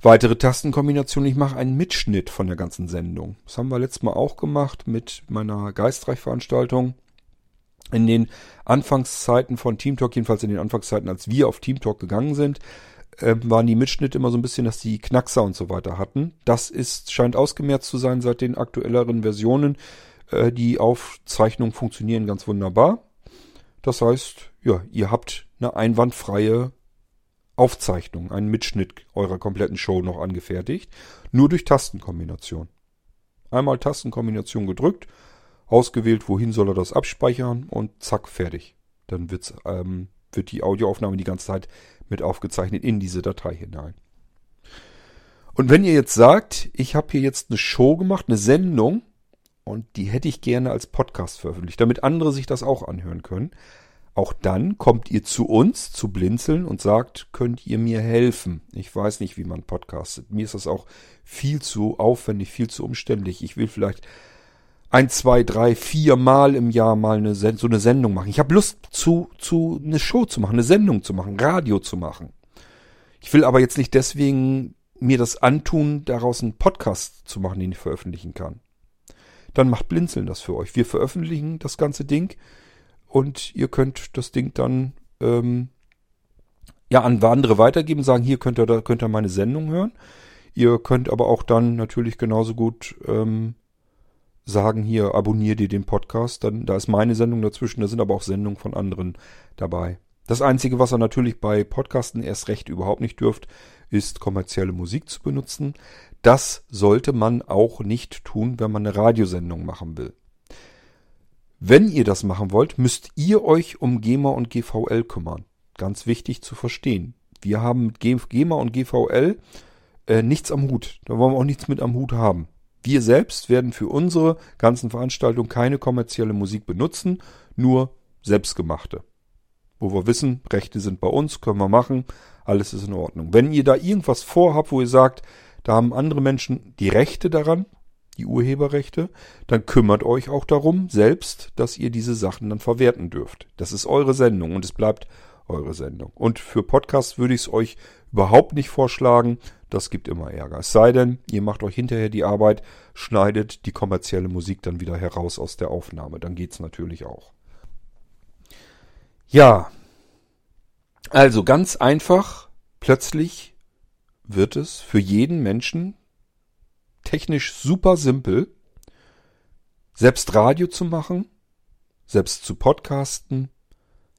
Weitere Tastenkombinationen. Ich mache einen Mitschnitt von der ganzen Sendung. Das haben wir letztes Mal auch gemacht mit meiner Geistreich-Veranstaltung. In den Anfangszeiten von Teamtalk, jedenfalls in den Anfangszeiten, als wir auf Teamtalk gegangen sind, äh, waren die Mitschnitte immer so ein bisschen, dass die Knackser und so weiter hatten. Das ist, scheint ausgemerzt zu sein seit den aktuelleren Versionen. Äh, die Aufzeichnungen funktionieren ganz wunderbar. Das heißt, ja, ihr habt eine einwandfreie Aufzeichnung, einen Mitschnitt eurer kompletten Show noch angefertigt. Nur durch Tastenkombination. Einmal Tastenkombination gedrückt, ausgewählt, wohin soll er das abspeichern und zack, fertig. Dann wird's, ähm, wird die Audioaufnahme die ganze Zeit mit aufgezeichnet in diese Datei hinein. Und wenn ihr jetzt sagt, ich habe hier jetzt eine Show gemacht, eine Sendung, und die hätte ich gerne als Podcast veröffentlicht, damit andere sich das auch anhören können, auch dann kommt ihr zu uns, zu Blinzeln und sagt, könnt ihr mir helfen? Ich weiß nicht, wie man podcastet. Mir ist das auch viel zu aufwendig, viel zu umständlich. Ich will vielleicht ein, zwei, drei, vier Mal im Jahr mal eine, so eine Sendung machen. Ich habe Lust zu, zu eine Show zu machen, eine Sendung zu machen, Radio zu machen. Ich will aber jetzt nicht deswegen mir das antun, daraus einen Podcast zu machen, den ich veröffentlichen kann. Dann macht Blinzeln das für euch. Wir veröffentlichen das ganze Ding und ihr könnt das Ding dann ähm, ja an andere weitergeben, sagen, hier könnt ihr, da könnt ihr meine Sendung hören. Ihr könnt aber auch dann natürlich genauso gut ähm, sagen hier, abonniere dir den Podcast, dann da ist meine Sendung dazwischen, da sind aber auch Sendungen von anderen dabei. Das Einzige, was er natürlich bei Podcasten erst recht überhaupt nicht dürft, ist kommerzielle Musik zu benutzen. Das sollte man auch nicht tun, wenn man eine Radiosendung machen will. Wenn ihr das machen wollt, müsst ihr euch um GEMA und GVL kümmern. Ganz wichtig zu verstehen. Wir haben mit GEMA und GVL äh, nichts am Hut. Da wollen wir auch nichts mit am Hut haben. Wir selbst werden für unsere ganzen Veranstaltungen keine kommerzielle Musik benutzen, nur selbstgemachte. Wo wir wissen, Rechte sind bei uns, können wir machen, alles ist in Ordnung. Wenn ihr da irgendwas vorhabt, wo ihr sagt, da haben andere Menschen die Rechte daran, die Urheberrechte, dann kümmert euch auch darum selbst, dass ihr diese Sachen dann verwerten dürft. Das ist eure Sendung und es bleibt eure Sendung. Und für Podcasts würde ich es euch überhaupt nicht vorschlagen. Das gibt immer Ärger. Es sei denn, ihr macht euch hinterher die Arbeit, schneidet die kommerzielle Musik dann wieder heraus aus der Aufnahme. Dann geht's natürlich auch. Ja. Also ganz einfach. Plötzlich wird es für jeden Menschen technisch super simpel, selbst Radio zu machen, selbst zu podcasten,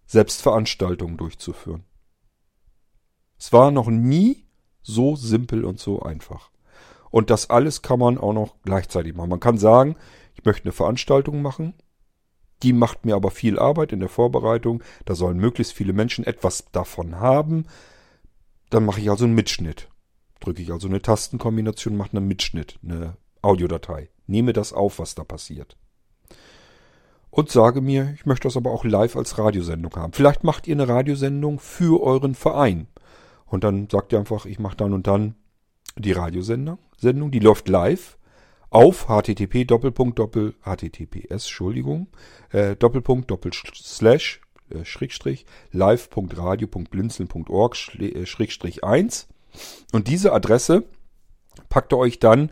selbst Veranstaltungen durchzuführen. Es war noch nie so simpel und so einfach. Und das alles kann man auch noch gleichzeitig machen. Man kann sagen, ich möchte eine Veranstaltung machen, die macht mir aber viel Arbeit in der Vorbereitung, da sollen möglichst viele Menschen etwas davon haben, dann mache ich also einen Mitschnitt drücke ich also eine Tastenkombination, mache einen Mitschnitt, eine Audiodatei. Nehme das auf, was da passiert. Und sage mir, ich möchte das aber auch live als Radiosendung haben. Vielleicht macht ihr eine Radiosendung für euren Verein. Und dann sagt ihr einfach, ich mache dann und dann die Radiosendung, Sendung, die läuft live auf http doppelpunkt doppel https Entschuldigung äh, doppelpunkt doppel slash äh, schrägstrich live.radio.blinzeln.org äh, schrägstrich 1 und diese Adresse packt ihr euch dann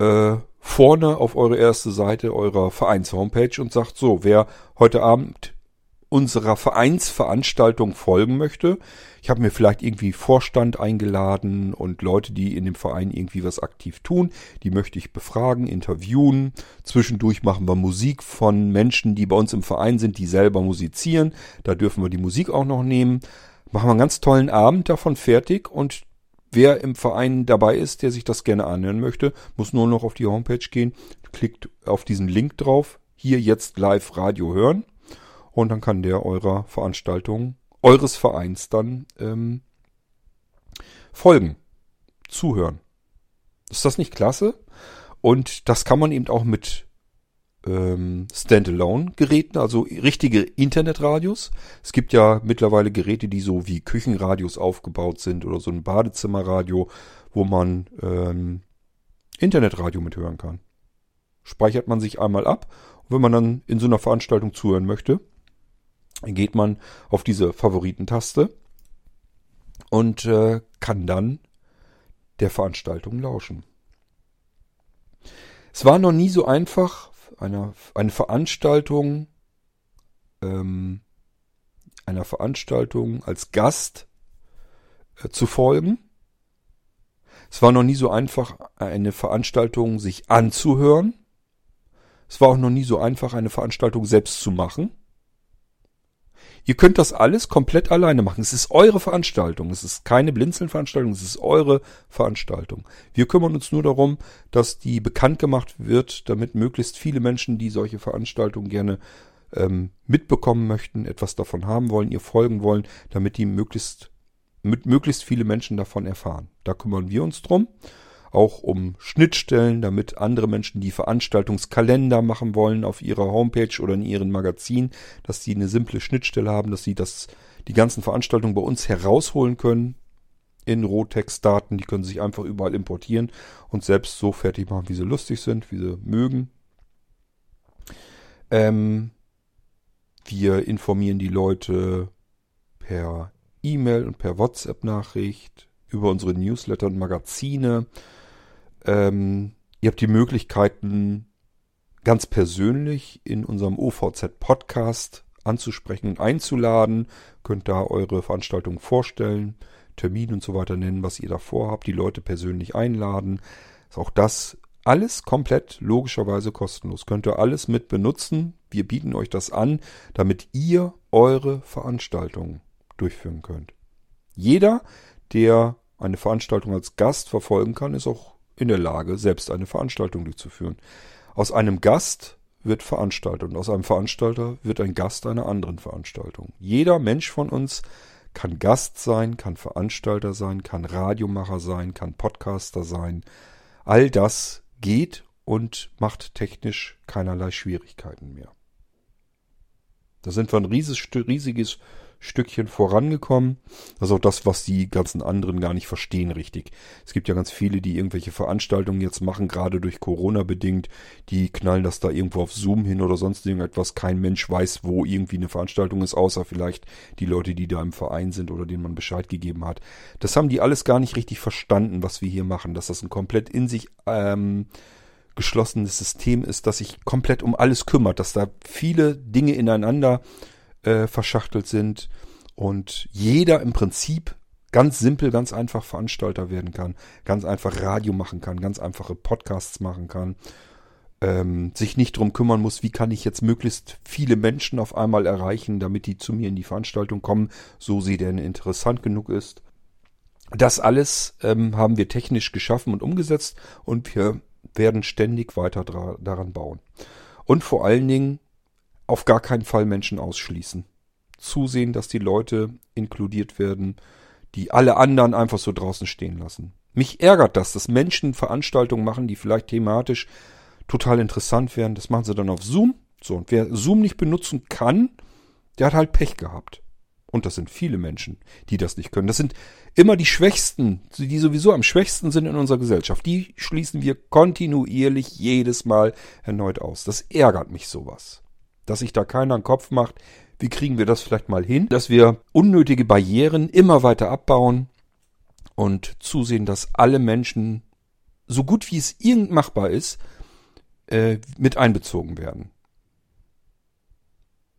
äh, vorne auf eure erste Seite eurer Vereins-Homepage und sagt so, wer heute Abend unserer Vereinsveranstaltung folgen möchte. Ich habe mir vielleicht irgendwie Vorstand eingeladen und Leute, die in dem Verein irgendwie was aktiv tun, die möchte ich befragen, interviewen. Zwischendurch machen wir Musik von Menschen, die bei uns im Verein sind, die selber musizieren. Da dürfen wir die Musik auch noch nehmen. Machen wir einen ganz tollen Abend davon fertig und Wer im Verein dabei ist, der sich das gerne anhören möchte, muss nur noch auf die Homepage gehen, klickt auf diesen Link drauf, hier jetzt live Radio hören und dann kann der eurer Veranstaltung, eures Vereins dann ähm, folgen, zuhören. Ist das nicht klasse? Und das kann man eben auch mit ähm, Standalone-Geräten, also richtige Internetradios. Es gibt ja mittlerweile Geräte, die so wie Küchenradios aufgebaut sind oder so ein Badezimmerradio, wo man ähm, Internetradio mithören kann. Speichert man sich einmal ab und wenn man dann in so einer Veranstaltung zuhören möchte, geht man auf diese Favoritentaste und äh, kann dann der Veranstaltung lauschen. Es war noch nie so einfach, einer eine Veranstaltung ähm, einer Veranstaltung als Gast äh, zu folgen. Es war noch nie so einfach, eine Veranstaltung sich anzuhören. Es war auch noch nie so einfach, eine Veranstaltung selbst zu machen. Ihr könnt das alles komplett alleine machen. Es ist eure Veranstaltung. Es ist keine Blinzeln-Veranstaltung. Es ist eure Veranstaltung. Wir kümmern uns nur darum, dass die bekannt gemacht wird, damit möglichst viele Menschen, die solche Veranstaltungen gerne ähm, mitbekommen möchten, etwas davon haben wollen, ihr folgen wollen, damit die möglichst, mit möglichst viele Menschen davon erfahren. Da kümmern wir uns drum auch um Schnittstellen, damit andere Menschen, die Veranstaltungskalender machen wollen auf ihrer Homepage oder in ihren Magazin, dass sie eine simple Schnittstelle haben, dass sie das, die ganzen Veranstaltungen bei uns herausholen können in Rohtext-Daten. Die können sich einfach überall importieren und selbst so fertig machen, wie sie lustig sind, wie sie mögen. Ähm, wir informieren die Leute per E-Mail und per WhatsApp-Nachricht über unsere Newsletter und Magazine. Ähm, ihr habt die Möglichkeiten, ganz persönlich in unserem OVZ-Podcast anzusprechen und einzuladen. Könnt da eure Veranstaltung vorstellen, Termin und so weiter nennen, was ihr da vorhabt, die Leute persönlich einladen. Ist auch das alles komplett logischerweise kostenlos. Könnt ihr alles mit benutzen. Wir bieten euch das an, damit ihr eure Veranstaltung durchführen könnt. Jeder, der eine Veranstaltung als Gast verfolgen kann, ist auch in der Lage, selbst eine Veranstaltung durchzuführen. Aus einem Gast wird Veranstalter und aus einem Veranstalter wird ein Gast einer anderen Veranstaltung. Jeder Mensch von uns kann Gast sein, kann Veranstalter sein, kann Radiomacher sein, kann Podcaster sein. All das geht und macht technisch keinerlei Schwierigkeiten mehr. Da sind wir ein riesiges, riesiges Stückchen vorangekommen. Das ist auch das, was die ganzen anderen gar nicht verstehen richtig. Es gibt ja ganz viele, die irgendwelche Veranstaltungen jetzt machen, gerade durch Corona bedingt. Die knallen das da irgendwo auf Zoom hin oder sonst irgendetwas. Kein Mensch weiß, wo irgendwie eine Veranstaltung ist, außer vielleicht die Leute, die da im Verein sind oder denen man Bescheid gegeben hat. Das haben die alles gar nicht richtig verstanden, was wir hier machen. Dass das ein komplett in sich ähm, geschlossenes System ist, das sich komplett um alles kümmert, dass da viele Dinge ineinander äh, verschachtelt sind und jeder im Prinzip ganz simpel, ganz einfach Veranstalter werden kann, ganz einfach Radio machen kann, ganz einfache Podcasts machen kann, ähm, sich nicht drum kümmern muss, wie kann ich jetzt möglichst viele Menschen auf einmal erreichen, damit die zu mir in die Veranstaltung kommen, so sie denn interessant genug ist. Das alles ähm, haben wir technisch geschaffen und umgesetzt und wir werden ständig weiter daran bauen. Und vor allen Dingen auf gar keinen Fall Menschen ausschließen. Zusehen, dass die Leute inkludiert werden, die alle anderen einfach so draußen stehen lassen. Mich ärgert das, dass Menschen Veranstaltungen machen, die vielleicht thematisch total interessant wären. Das machen sie dann auf Zoom. So, und wer Zoom nicht benutzen kann, der hat halt Pech gehabt. Und das sind viele Menschen, die das nicht können. Das sind immer die Schwächsten, die sowieso am schwächsten sind in unserer Gesellschaft. Die schließen wir kontinuierlich jedes Mal erneut aus. Das ärgert mich sowas dass sich da keiner einen Kopf macht, wie kriegen wir das vielleicht mal hin, dass wir unnötige Barrieren immer weiter abbauen und zusehen, dass alle Menschen, so gut wie es irgend machbar ist, äh, mit einbezogen werden.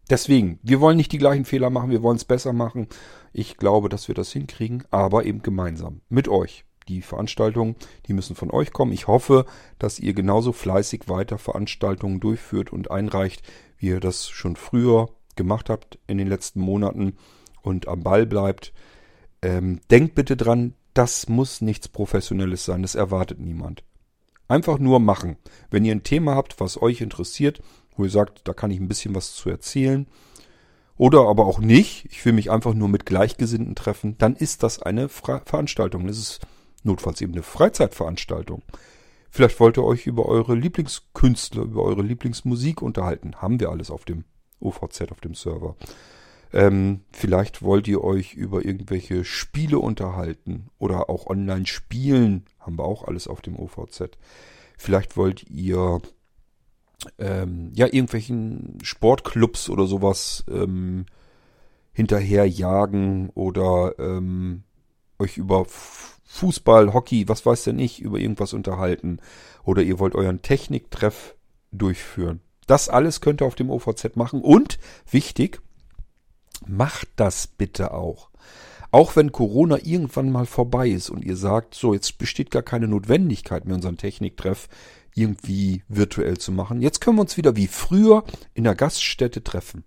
Deswegen, wir wollen nicht die gleichen Fehler machen, wir wollen es besser machen. Ich glaube, dass wir das hinkriegen, aber eben gemeinsam mit euch. Die Veranstaltungen, die müssen von euch kommen. Ich hoffe, dass ihr genauso fleißig weiter Veranstaltungen durchführt und einreicht, wie ihr das schon früher gemacht habt in den letzten Monaten und am Ball bleibt. Ähm, denkt bitte dran, das muss nichts Professionelles sein, das erwartet niemand. Einfach nur machen. Wenn ihr ein Thema habt, was euch interessiert, wo ihr sagt, da kann ich ein bisschen was zu erzählen, oder aber auch nicht, ich will mich einfach nur mit Gleichgesinnten treffen, dann ist das eine Fra Veranstaltung. Das ist notfalls eben eine Freizeitveranstaltung. Vielleicht wollt ihr euch über eure Lieblingskünstler, über eure Lieblingsmusik unterhalten. Haben wir alles auf dem OVZ, auf dem Server. Ähm, vielleicht wollt ihr euch über irgendwelche Spiele unterhalten oder auch online spielen. Haben wir auch alles auf dem OVZ. Vielleicht wollt ihr ähm, ja irgendwelchen Sportclubs oder sowas ähm, hinterherjagen oder ähm, euch über Fußball, Hockey, was weiß denn ich, über irgendwas unterhalten. Oder ihr wollt euren Techniktreff durchführen. Das alles könnt ihr auf dem OVZ machen. Und, wichtig, macht das bitte auch. Auch wenn Corona irgendwann mal vorbei ist und ihr sagt, so, jetzt besteht gar keine Notwendigkeit mehr, unseren Techniktreff irgendwie virtuell zu machen. Jetzt können wir uns wieder wie früher in der Gaststätte treffen.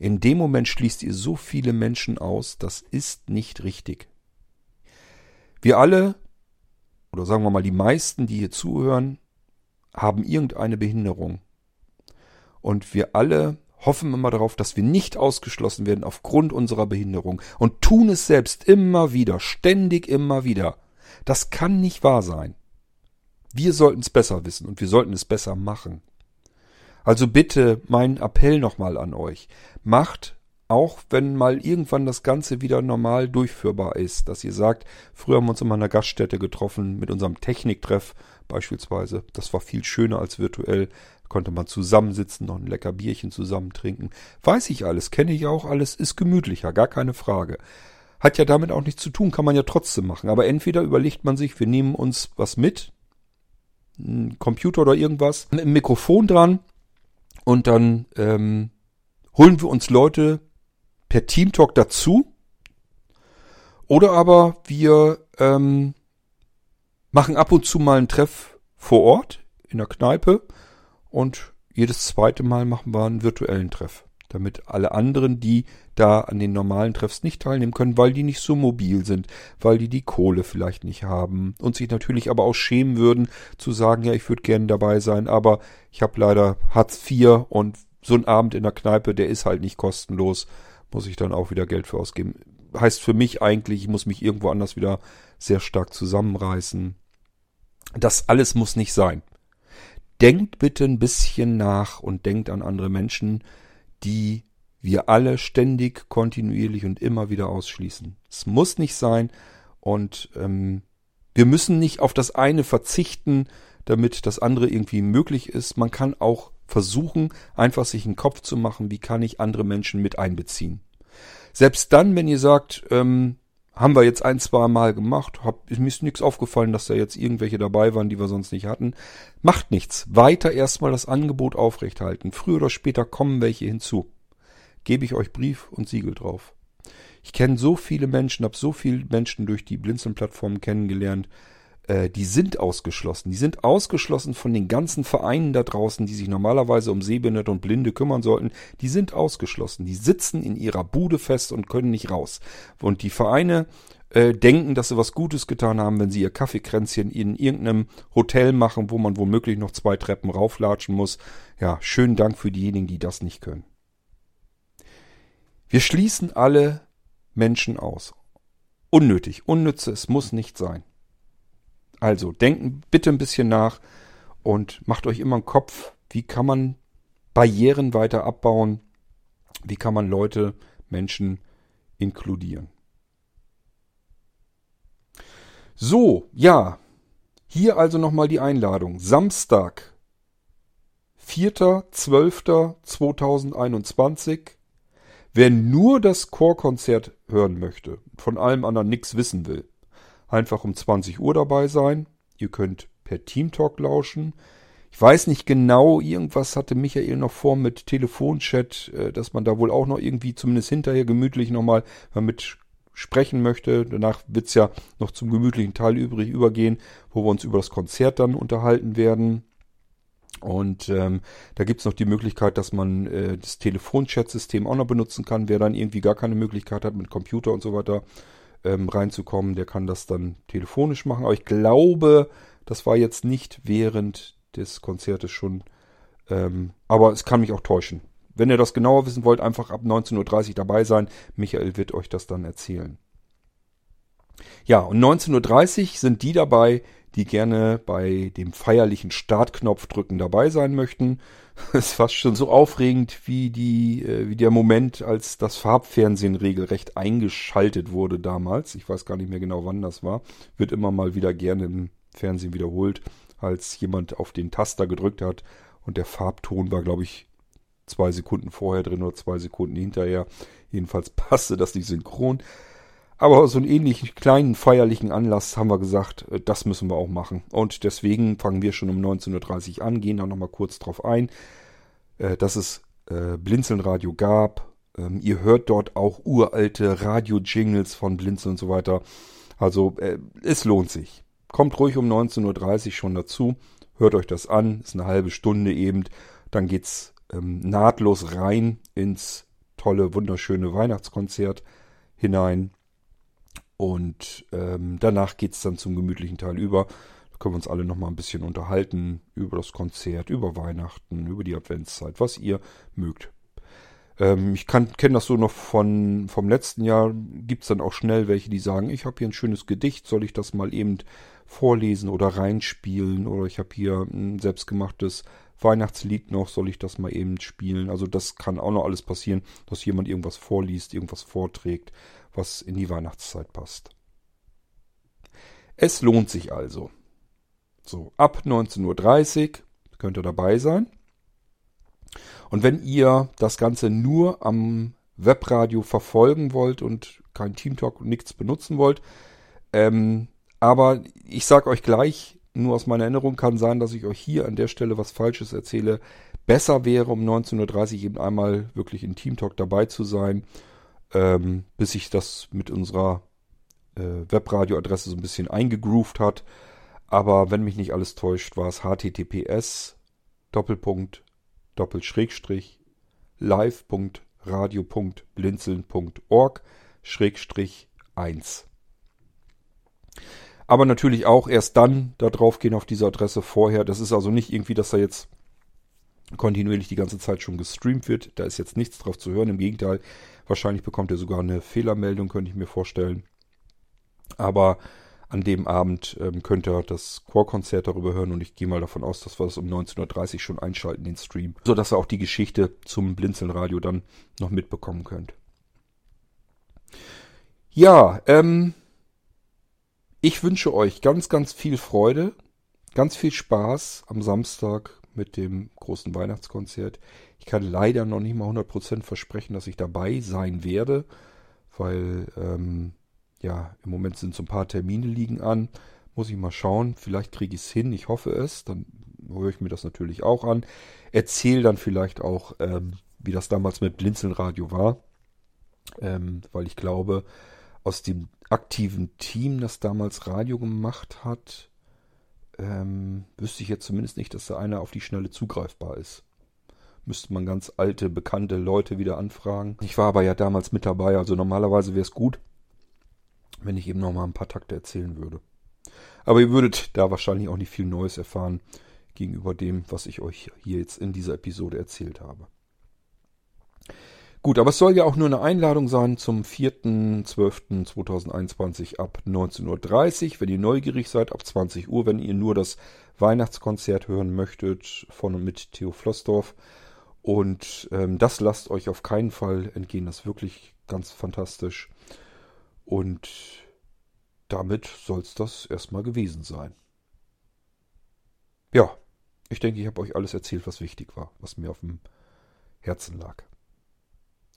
In dem Moment schließt ihr so viele Menschen aus, das ist nicht richtig. Wir alle, oder sagen wir mal die meisten, die hier zuhören, haben irgendeine Behinderung. Und wir alle hoffen immer darauf, dass wir nicht ausgeschlossen werden aufgrund unserer Behinderung und tun es selbst immer wieder, ständig immer wieder. Das kann nicht wahr sein. Wir sollten es besser wissen und wir sollten es besser machen. Also bitte mein Appell nochmal an euch. Macht auch wenn mal irgendwann das Ganze wieder normal durchführbar ist, dass ihr sagt, früher haben wir uns immer in einer Gaststätte getroffen mit unserem Techniktreff beispielsweise. Das war viel schöner als virtuell. konnte man zusammensitzen, noch ein lecker Bierchen zusammen trinken. Weiß ich alles, kenne ich auch alles, ist gemütlicher, gar keine Frage. Hat ja damit auch nichts zu tun, kann man ja trotzdem machen. Aber entweder überlegt man sich, wir nehmen uns was mit, ein Computer oder irgendwas, ein Mikrofon dran und dann ähm, holen wir uns Leute per Teamtalk dazu. Oder aber wir ähm, machen ab und zu mal einen Treff vor Ort in der Kneipe und jedes zweite Mal machen wir einen virtuellen Treff, damit alle anderen, die da an den normalen Treffs nicht teilnehmen können, weil die nicht so mobil sind, weil die die Kohle vielleicht nicht haben und sich natürlich aber auch schämen würden zu sagen, ja, ich würde gerne dabei sein, aber ich habe leider Hartz IV und so ein Abend in der Kneipe, der ist halt nicht kostenlos muss ich dann auch wieder Geld für ausgeben. Heißt für mich eigentlich, ich muss mich irgendwo anders wieder sehr stark zusammenreißen. Das alles muss nicht sein. Denkt bitte ein bisschen nach und denkt an andere Menschen, die wir alle ständig, kontinuierlich und immer wieder ausschließen. Es muss nicht sein und ähm, wir müssen nicht auf das eine verzichten, damit das andere irgendwie möglich ist. Man kann auch versuchen, einfach sich einen Kopf zu machen, wie kann ich andere Menschen mit einbeziehen. Selbst dann, wenn ihr sagt, ähm, haben wir jetzt ein, zwei Mal gemacht, hab, mir ist nichts aufgefallen, dass da jetzt irgendwelche dabei waren, die wir sonst nicht hatten. Macht nichts. Weiter erstmal das Angebot aufrechthalten. Früher oder später kommen welche hinzu. Gebe ich euch Brief und Siegel drauf. Ich kenne so viele Menschen, habe so viele Menschen durch die Blinzeln-Plattform kennengelernt, äh, die sind ausgeschlossen. Die sind ausgeschlossen von den ganzen Vereinen da draußen, die sich normalerweise um Sehbehinderte und Blinde kümmern sollten. Die sind ausgeschlossen. Die sitzen in ihrer Bude fest und können nicht raus. Und die Vereine äh, denken, dass sie was Gutes getan haben, wenn sie ihr Kaffeekränzchen in irgendeinem Hotel machen, wo man womöglich noch zwei Treppen rauflatschen muss. Ja, schönen Dank für diejenigen, die das nicht können. Wir schließen alle Menschen aus. Unnötig, unnütze, es muss nicht sein. Also denken bitte ein bisschen nach und macht euch immer einen Kopf, wie kann man Barrieren weiter abbauen, wie kann man Leute, Menschen inkludieren. So, ja, hier also nochmal die Einladung. Samstag, 4.12.2021. Wer nur das Chorkonzert hören möchte, von allem anderen nichts wissen will, einfach um 20 Uhr dabei sein. Ihr könnt per Teamtalk lauschen. Ich weiß nicht genau, irgendwas hatte Michael noch vor mit Telefonchat, äh, dass man da wohl auch noch irgendwie zumindest hinterher gemütlich nochmal mit sprechen möchte. Danach wird's ja noch zum gemütlichen Teil übrig übergehen, wo wir uns über das Konzert dann unterhalten werden. Und ähm, da gibt's noch die Möglichkeit, dass man äh, das Telefonchat-System auch noch benutzen kann. Wer dann irgendwie gar keine Möglichkeit hat mit Computer und so weiter, ähm, reinzukommen, der kann das dann telefonisch machen. Aber ich glaube, das war jetzt nicht während des Konzertes schon. Ähm, aber es kann mich auch täuschen. Wenn ihr das genauer wissen wollt, einfach ab 19.30 Uhr dabei sein. Michael wird euch das dann erzählen. Ja, und 19.30 Uhr sind die dabei, die gerne bei dem feierlichen Startknopf drücken dabei sein möchten. Es ist fast schon so aufregend wie die, äh, wie der Moment, als das Farbfernsehen regelrecht eingeschaltet wurde damals. Ich weiß gar nicht mehr genau, wann das war. Wird immer mal wieder gerne im Fernsehen wiederholt, als jemand auf den Taster gedrückt hat und der Farbton war, glaube ich, zwei Sekunden vorher drin oder zwei Sekunden hinterher. Jedenfalls passte das nicht synchron. Aber so einen ähnlichen kleinen feierlichen Anlass haben wir gesagt, äh, das müssen wir auch machen. Und deswegen fangen wir schon um 19.30 Uhr an, gehen da nochmal kurz drauf ein, äh, dass es äh, Blinzeln-Radio gab. Ähm, ihr hört dort auch uralte Radio-Jingles von Blinzeln und so weiter. Also es lohnt sich. Kommt ruhig um 19.30 Uhr schon dazu. Hört euch das an. Ist eine halbe Stunde eben. Dann geht's ähm, nahtlos rein ins tolle, wunderschöne Weihnachtskonzert hinein. Und ähm, danach geht's dann zum gemütlichen Teil über. Da können wir uns alle nochmal ein bisschen unterhalten über das Konzert, über Weihnachten, über die Adventszeit, was ihr mögt. Ähm, ich kenne das so noch von vom letzten Jahr. Gibt's dann auch schnell welche, die sagen, ich habe hier ein schönes Gedicht, soll ich das mal eben vorlesen oder reinspielen? Oder ich habe hier ein selbstgemachtes Weihnachtslied noch, soll ich das mal eben spielen? Also das kann auch noch alles passieren, dass jemand irgendwas vorliest, irgendwas vorträgt was in die Weihnachtszeit passt. Es lohnt sich also. So, ab 19.30 Uhr könnt ihr dabei sein. Und wenn ihr das Ganze nur am Webradio verfolgen wollt und kein Teamtalk und nichts benutzen wollt, ähm, aber ich sage euch gleich, nur aus meiner Erinnerung kann sein, dass ich euch hier an der Stelle was Falsches erzähle. Besser wäre um 19.30 Uhr eben einmal wirklich in Teamtalk dabei zu sein ähm, bis sich das mit unserer äh, Webradioadresse so ein bisschen eingegroovt hat. Aber wenn mich nicht alles täuscht, war es https Doppelpunkt Doppelschrägstrich live.radio.blinzeln.org Schrägstrich 1. Aber natürlich auch erst dann da drauf gehen auf diese Adresse vorher. Das ist also nicht irgendwie, dass da jetzt kontinuierlich die ganze Zeit schon gestreamt wird. Da ist jetzt nichts drauf zu hören. Im Gegenteil, wahrscheinlich bekommt ihr sogar eine Fehlermeldung, könnte ich mir vorstellen. Aber an dem Abend ähm, könnt ihr das Chorkonzert darüber hören und ich gehe mal davon aus, dass wir das um 19.30 Uhr schon einschalten, den Stream, sodass ihr auch die Geschichte zum Blinzelnradio dann noch mitbekommen könnt. Ja, ähm, ich wünsche euch ganz, ganz viel Freude, ganz viel Spaß am Samstag mit dem großen Weihnachtskonzert. Ich kann leider noch nicht mal 100% versprechen, dass ich dabei sein werde, weil ähm, ja im Moment sind so ein paar Termine liegen an. Muss ich mal schauen. Vielleicht kriege ich es hin. Ich hoffe es. Dann höre ich mir das natürlich auch an. Erzähle dann vielleicht auch, ähm, wie das damals mit Blinzelnradio war. Ähm, weil ich glaube, aus dem aktiven Team, das damals Radio gemacht hat, ähm, wüsste ich jetzt zumindest nicht, dass da einer auf die Schnelle zugreifbar ist. Müsste man ganz alte, bekannte Leute wieder anfragen. Ich war aber ja damals mit dabei, also normalerweise wäre es gut, wenn ich eben noch mal ein paar Takte erzählen würde. Aber ihr würdet da wahrscheinlich auch nicht viel Neues erfahren gegenüber dem, was ich euch hier jetzt in dieser Episode erzählt habe. Gut, aber es soll ja auch nur eine Einladung sein zum 4.12.2021 ab 19.30 Uhr. Wenn ihr neugierig seid, ab 20 Uhr, wenn ihr nur das Weihnachtskonzert hören möchtet von und mit Theo Flossdorf. Und ähm, das lasst euch auf keinen Fall entgehen. Das ist wirklich ganz fantastisch. Und damit soll es das erstmal gewesen sein. Ja, ich denke, ich habe euch alles erzählt, was wichtig war, was mir auf dem Herzen lag.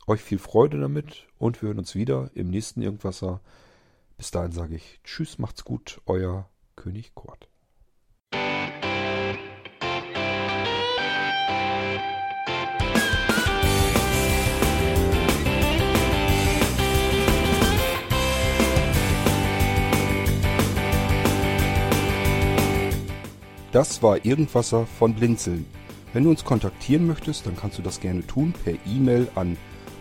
Euch viel Freude damit und wir hören uns wieder im nächsten Irgendwasser. Bis dahin sage ich Tschüss, macht's gut, euer König Kurt. Das war Irgendwasser von Blinzeln. Wenn du uns kontaktieren möchtest, dann kannst du das gerne tun per E-Mail an